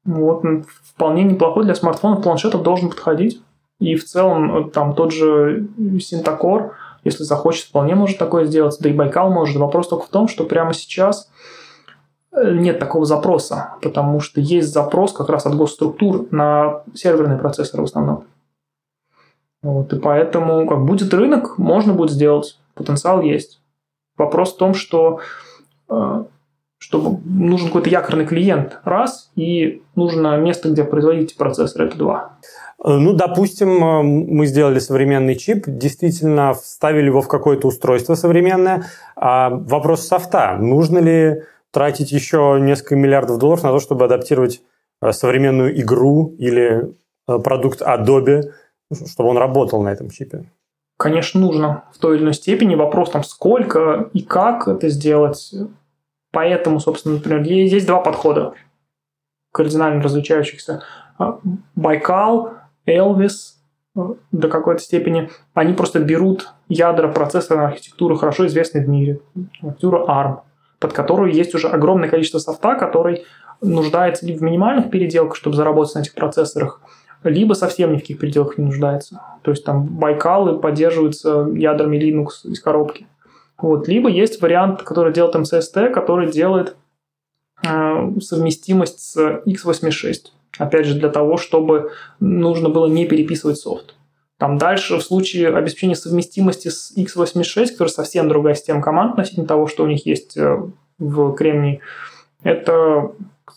S1: Вот, вполне неплохой для смартфонов, планшетов должен подходить. И в целом э, там тот же Синтакор – если захочет, вполне может такое сделать. Да и Байкал может. Вопрос только в том, что прямо сейчас э, нет такого запроса, потому что есть запрос как раз от госструктур на серверные процессоры в основном. Вот, и поэтому, как будет рынок, можно будет сделать. Потенциал есть. Вопрос в том, что э, чтобы нужен какой-то якорный клиент, раз, и нужно место, где производить процессоры, это два.
S3: Э, ну, допустим, э, мы сделали современный чип, действительно вставили его в какое-то устройство современное. А вопрос софта. Нужно ли тратить еще несколько миллиардов долларов на то, чтобы адаптировать э, современную игру или продукт Adobe, чтобы он работал на этом чипе?
S1: Конечно, нужно в той или иной степени. Вопрос там, сколько и как это сделать. Поэтому, собственно, например, есть два подхода кардинально различающихся. Байкал, Элвис э, до какой-то степени, они просто берут ядра процессорной архитектуры, хорошо известной в мире, архитектуру ARM, под которую есть уже огромное количество софта, который нуждается либо в минимальных переделках, чтобы заработать на этих процессорах, либо совсем ни в каких переделках не нуждается. То есть там Байкалы поддерживаются ядрами Linux из коробки. Вот. Либо есть вариант, который делает MCST, который делает э, совместимость с x86. Опять же, для того, чтобы нужно было не переписывать софт. Там дальше в случае обеспечения совместимости с x86, который совсем другая система команд относительно того, что у них есть э, в Кремнии, это,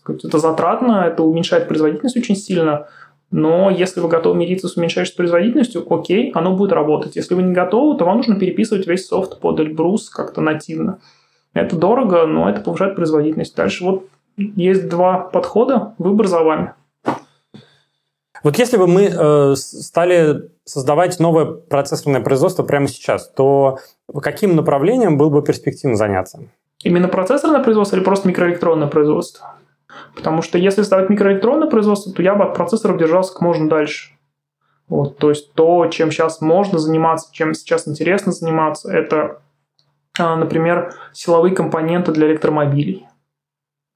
S1: это затратно, это уменьшает производительность очень сильно, но если вы готовы мириться с уменьшающей производительностью, окей, оно будет работать. Если вы не готовы, то вам нужно переписывать весь софт под Эльбрус как-то нативно. Это дорого, но это повышает производительность. Дальше вот есть два подхода, выбор за вами.
S3: Вот если бы мы э, стали создавать новое процессорное производство прямо сейчас, то каким направлением было бы перспективно заняться?
S1: Именно процессорное производство или просто микроэлектронное производство? Потому что если ставить микроэлектронное производство, то я бы от процессоров держался как можно дальше. Вот, то есть то, чем сейчас можно заниматься, чем сейчас интересно заниматься, это, а, например, силовые компоненты для электромобилей,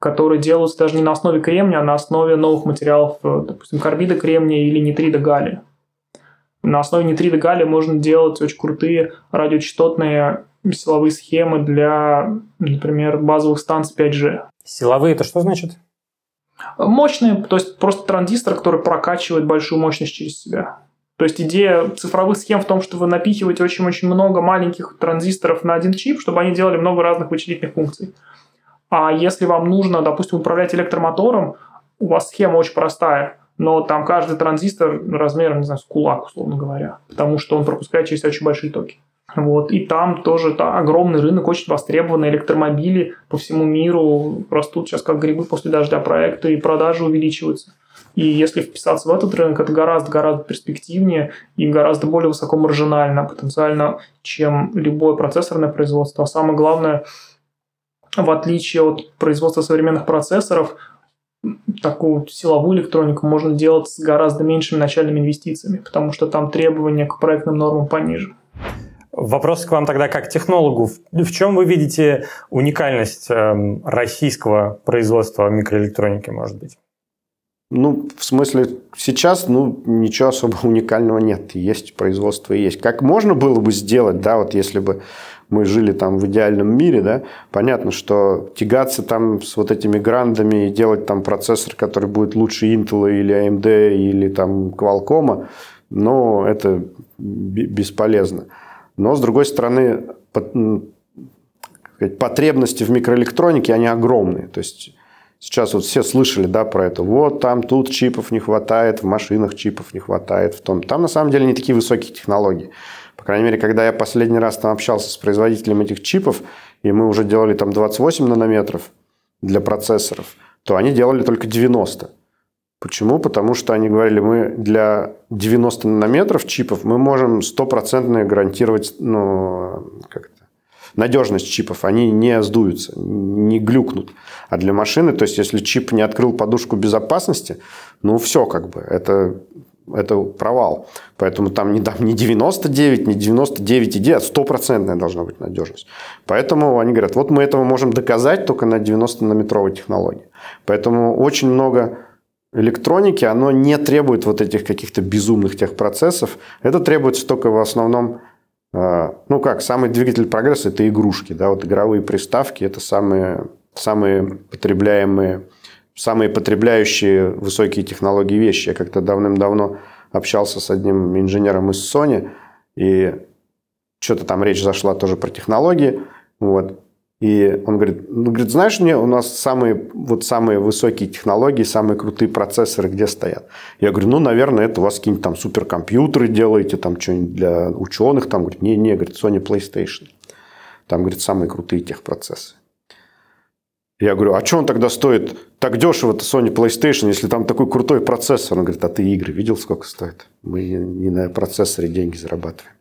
S1: которые делаются даже не на основе кремния, а на основе новых материалов, э, допустим, карбида кремния или нитрида галлия. На основе нитрида галлия можно делать очень крутые радиочастотные силовые схемы для, например, базовых станций 5G.
S3: Силовые это что значит?
S1: Мощные, то есть просто транзистор, который прокачивает большую мощность через себя. То есть идея цифровых схем в том, что вы напихиваете очень-очень много маленьких транзисторов на один чип, чтобы они делали много разных вычислительных функций. А если вам нужно, допустим, управлять электромотором, у вас схема очень простая, но там каждый транзистор размером, не знаю, с кулак, условно говоря, потому что он пропускает через очень большие токи. Вот. И там тоже да, огромный рынок, очень востребованные электромобили по всему миру растут сейчас как грибы после дождя проекты, и продажи увеличиваются. И если вписаться в этот рынок, это гораздо-гораздо перспективнее и гораздо более высокомаржинально потенциально, чем любое процессорное производство. А самое главное, в отличие от производства современных процессоров, такую силовую электронику можно делать с гораздо меньшими начальными инвестициями, потому что там требования к проектным нормам пониже.
S3: Вопрос к вам тогда как технологу. В чем вы видите уникальность эм, российского производства микроэлектроники, может быть?
S2: Ну, в смысле, сейчас, ну, ничего особо уникального нет. Есть производство и есть. Как можно было бы сделать, да, вот если бы мы жили там в идеальном мире, да, понятно, что тягаться там с вот этими грандами и делать там процессор, который будет лучше Intel или AMD или там Qualcomm, но это бесполезно. Но, с другой стороны, потребности в микроэлектронике, они огромные. То есть сейчас вот все слышали да, про это. Вот там тут чипов не хватает, в машинах чипов не хватает. В том. Там на самом деле не такие высокие технологии. По крайней мере, когда я последний раз там общался с производителем этих чипов, и мы уже делали там 28 нанометров для процессоров, то они делали только 90. Почему? Потому что они говорили, мы для 90 нанометров чипов мы можем стопроцентно гарантировать ну, как это, надежность чипов. Они не сдуются, не глюкнут. А для машины, то есть если чип не открыл подушку безопасности, ну все как бы, это, это провал. Поэтому там не, там не 99, не 99,9, а стопроцентная должна быть надежность. Поэтому они говорят, вот мы этого можем доказать только на 90-нанометровой технологии. Поэтому очень много электроники, оно не требует вот этих каких-то безумных техпроцессов. Это требуется только в основном, э, ну как, самый двигатель прогресса – это игрушки. Да? Вот игровые приставки – это самые, самые потребляемые, самые потребляющие высокие технологии вещи. Я как-то давным-давно общался с одним инженером из Sony, и что-то там речь зашла тоже про технологии. Вот. И он говорит, ну, говорит, знаешь, мне у нас самые, вот самые высокие технологии, самые крутые процессоры где стоят? Я говорю, ну, наверное, это у вас какие-нибудь там суперкомпьютеры делаете, там что-нибудь для ученых. Там, говорит, не-не, говорит, Sony PlayStation. Там, говорит, самые крутые техпроцессы. Я говорю, а что он тогда стоит так дешево-то Sony PlayStation, если там такой крутой процессор? Он говорит, а ты игры видел, сколько стоит? Мы не на процессоре деньги зарабатываем.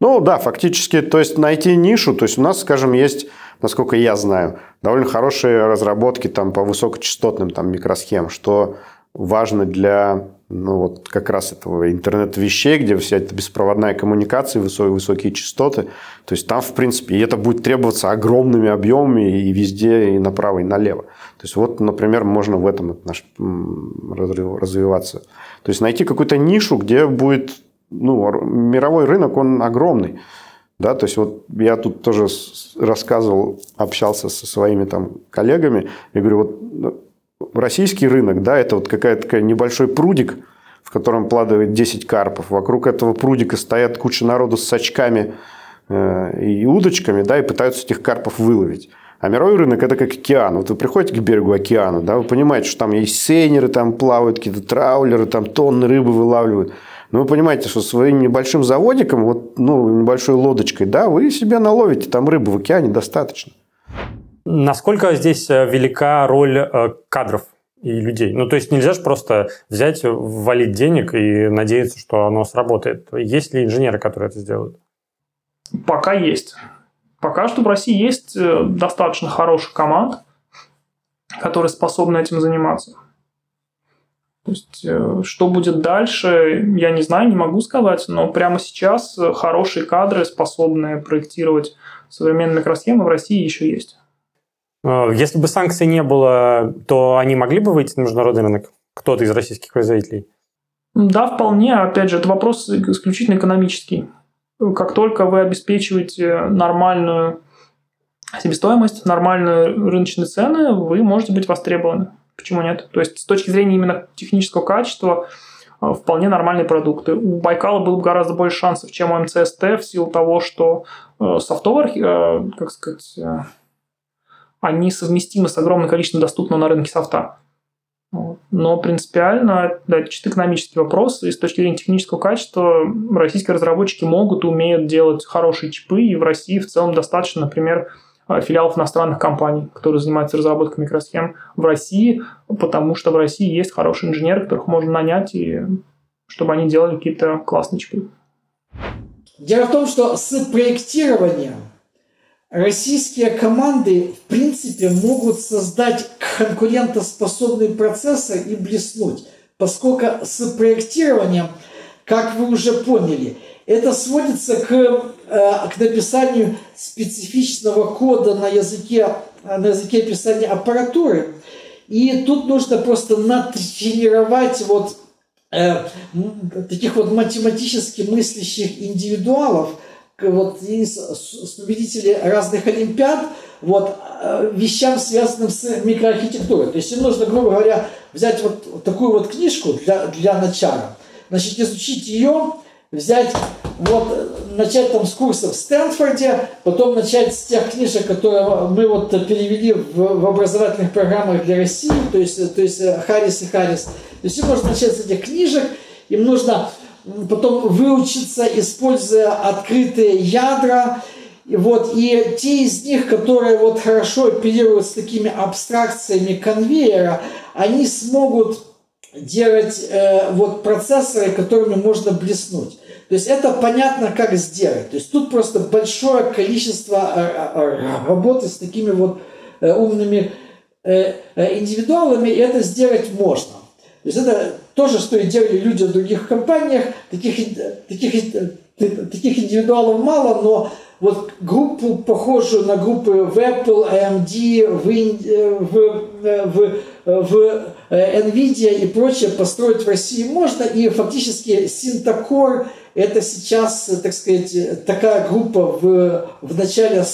S2: Ну да, фактически, то есть найти нишу, то есть у нас, скажем, есть, насколько я знаю, довольно хорошие разработки там по высокочастотным там микросхемам, что важно для ну, вот как раз этого интернет-вещей, где вся эта беспроводная коммуникация, высокие, высокие частоты. То есть там, в принципе, и это будет требоваться огромными объемами и везде, и направо, и налево. То есть вот, например, можно в этом развиваться. То есть найти какую-то нишу, где будет ну, мировой рынок, он огромный. Да, то есть вот я тут тоже рассказывал, общался со своими там коллегами, я говорю, вот ну, российский рынок, да, это вот какая-то такая небольшой прудик, в котором плавает 10 карпов. Вокруг этого прудика стоят куча народу с сачками э, и удочками, да, и пытаются этих карпов выловить. А мировой рынок – это как океан. Вот вы приходите к берегу океана, да, вы понимаете, что там есть сейнеры, там плавают какие-то траулеры, там тонны рыбы вылавливают. Но вы понимаете, что своим небольшим заводиком, вот, ну, небольшой лодочкой, да, вы себе наловите там рыбу в океане достаточно.
S3: Насколько здесь э, велика роль э, кадров и людей? Ну, то есть нельзя же просто взять, ввалить денег и надеяться, что оно сработает. Есть ли инженеры, которые это сделают?
S1: Пока есть. Пока что в России есть э, достаточно хороших команд, которые способны этим заниматься. То есть, что будет дальше, я не знаю, не могу сказать, но прямо сейчас хорошие кадры, способные проектировать современные микросхемы в России еще есть.
S3: А, если бы санкций не было, то они могли бы выйти на международный рынок? Кто-то из российских производителей?
S1: Да, вполне. Опять же, это вопрос исключительно экономический. Как только вы обеспечиваете нормальную себестоимость, нормальные рыночные цены, вы можете быть востребованы. Почему нет? То есть с точки зрения именно технического качества э, вполне нормальные продукты. У Байкала было бы гораздо больше шансов, чем у МЦСТ в силу того, что э, софтовые, э, как сказать, они совместимы с огромным количеством доступного на рынке софта. Но принципиально, да, это чисто экономический вопрос, и с точки зрения технического качества российские разработчики могут и умеют делать хорошие чипы, и в России в целом достаточно, например, Э, филиалов иностранных компаний, которые занимаются разработкой микросхем в России, потому что в России есть хорошие инженеры, которых можно нанять, и чтобы они делали какие-то классные чипы.
S4: Дело в том, что с проектированием российские команды, в принципе, могут создать конкурентоспособный процессор и блеснуть, поскольку с проектированием, как вы уже поняли, это сводится к, э, к написанию специфичного кода на языке, на языке описания аппаратуры. И тут нужно просто натренировать вот э, таких вот математически мыслящих индивидуалов, вот из победителей разных олимпиад, вот, э, вещам, связанным с микроархитектурой. То есть им нужно, грубо говоря, взять вот такую вот книжку для, для начала, значит, изучить ее, взять, вот, начать там с курсов в Стэнфорде, потом начать с тех книжек, которые мы вот перевели в, в образовательных программах для России, то есть, то есть э, Харрис и Харрис. То есть им можно начать с этих книжек, им нужно потом выучиться, используя открытые ядра, и вот, и те из них, которые вот хорошо оперируют с такими абстракциями конвейера, они смогут делать э, вот процессоры, которыми можно блеснуть. То есть это понятно, как сделать. То есть тут просто большое количество э, э, работы с такими вот э, умными индивидуалами, и это сделать можно. То есть это то же, что и делали люди в других компаниях. Таких, таких, таких индивидуалов мало, но вот группу, похожую на группы в Apple, AMD, в, в, в, в NVIDIA и прочее построить в России можно. И фактически Syntacor – это сейчас, так сказать, такая группа в, в начале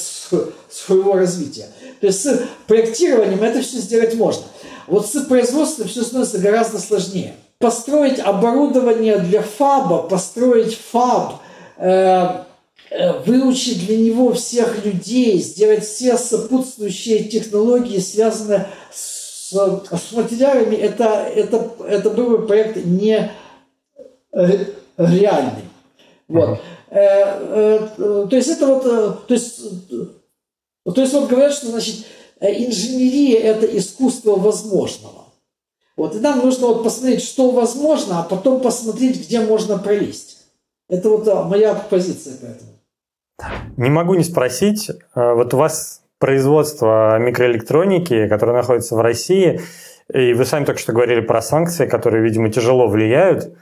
S4: своего развития. То есть с проектированием это все сделать можно. Вот с производством все становится гораздо сложнее. Построить оборудование для фаба, построить фаб, э, Э, выучить для него всех людей, сделать все сопутствующие технологии, связанные с, с материалами, это, это, это был бы проект не э, реальный. Вот. То есть это вот, то есть, то есть вот говорят, что значит инженерия – это искусство возможного. Вот, и нам нужно вот посмотреть, что возможно, а потом посмотреть, где можно пролезть. Это вот а, моя позиция по этому.
S3: Не могу не спросить, э, вот у вас производство микроэлектроники, которое находится в России, и вы сами только что говорили про санкции, которые, видимо, тяжело влияют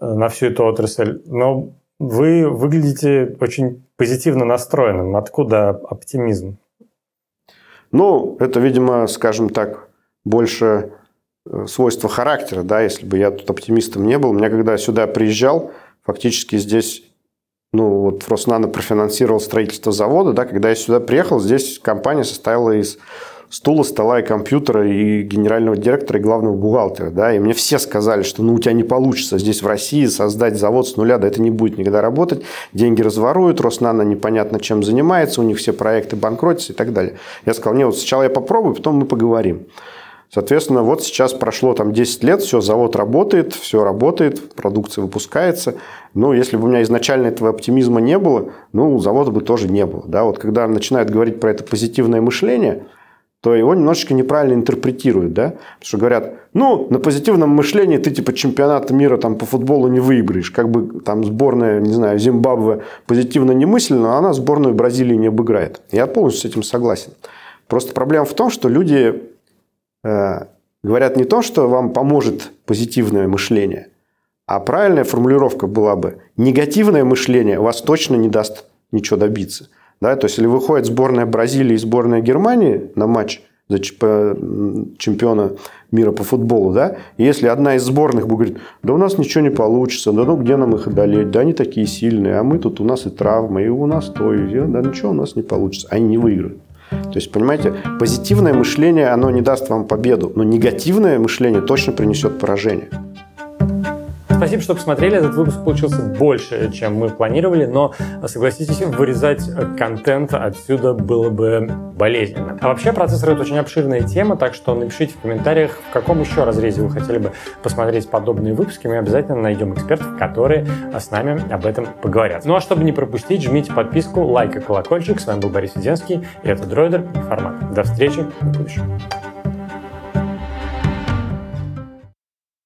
S3: э, на всю эту отрасль, но вы выглядите очень позитивно настроенным. Откуда оптимизм?
S2: Ну, это, видимо, скажем так, больше свойство характера, да, если бы я тут оптимистом не был. Меня когда сюда приезжал, фактически здесь ну, вот Роснано профинансировал строительство завода, да, когда я сюда приехал, здесь компания состояла из стула, стола и компьютера, и генерального директора, и главного бухгалтера, да, и мне все сказали, что ну у тебя не получится здесь в России создать завод с нуля, да это не будет никогда работать, деньги разворуют, Роснано непонятно чем занимается, у них все проекты банкротятся и так далее. Я сказал, не, вот сначала я попробую, потом мы поговорим. Соответственно, вот сейчас прошло там 10 лет, все, завод работает, все работает, продукция выпускается. Но если бы у меня изначально этого оптимизма не было, ну, завода бы тоже не было. Да? Вот когда начинают говорить про это позитивное мышление, то его немножечко неправильно интерпретируют, да, потому что говорят, ну, на позитивном мышлении ты типа чемпионата мира там по футболу не выиграешь, как бы там сборная, не знаю, Зимбабве позитивно не мысленно, но она сборную Бразилии не обыграет. Я полностью с этим согласен. Просто проблема в том, что люди говорят не то, что вам поможет позитивное мышление, а правильная формулировка была бы негативное мышление вас точно не даст ничего добиться. Да? То есть, если выходит сборная Бразилии и сборная Германии на матч за чемпиона мира по футболу, да, если одна из сборных будет говорить, да у нас ничего не получится, да ну где нам их одолеть, да они такие сильные, а мы тут у нас и травмы, и у нас то, и да ничего у нас не получится, они не выиграют. То есть, понимаете, позитивное мышление, оно не даст вам победу, но негативное мышление точно принесет поражение.
S3: Спасибо, что посмотрели. Этот выпуск получился больше, чем мы планировали, но, согласитесь, вырезать контент отсюда было бы болезненно. А вообще процессор — это очень обширная тема, так что напишите в комментариях, в каком еще разрезе вы хотели бы посмотреть подобные выпуски. Мы обязательно найдем экспертов, которые с нами об этом поговорят. Ну а чтобы не пропустить, жмите подписку, лайк и колокольчик. С вами был Борис Веденский, и это Дроидер формат. До встречи в будущем.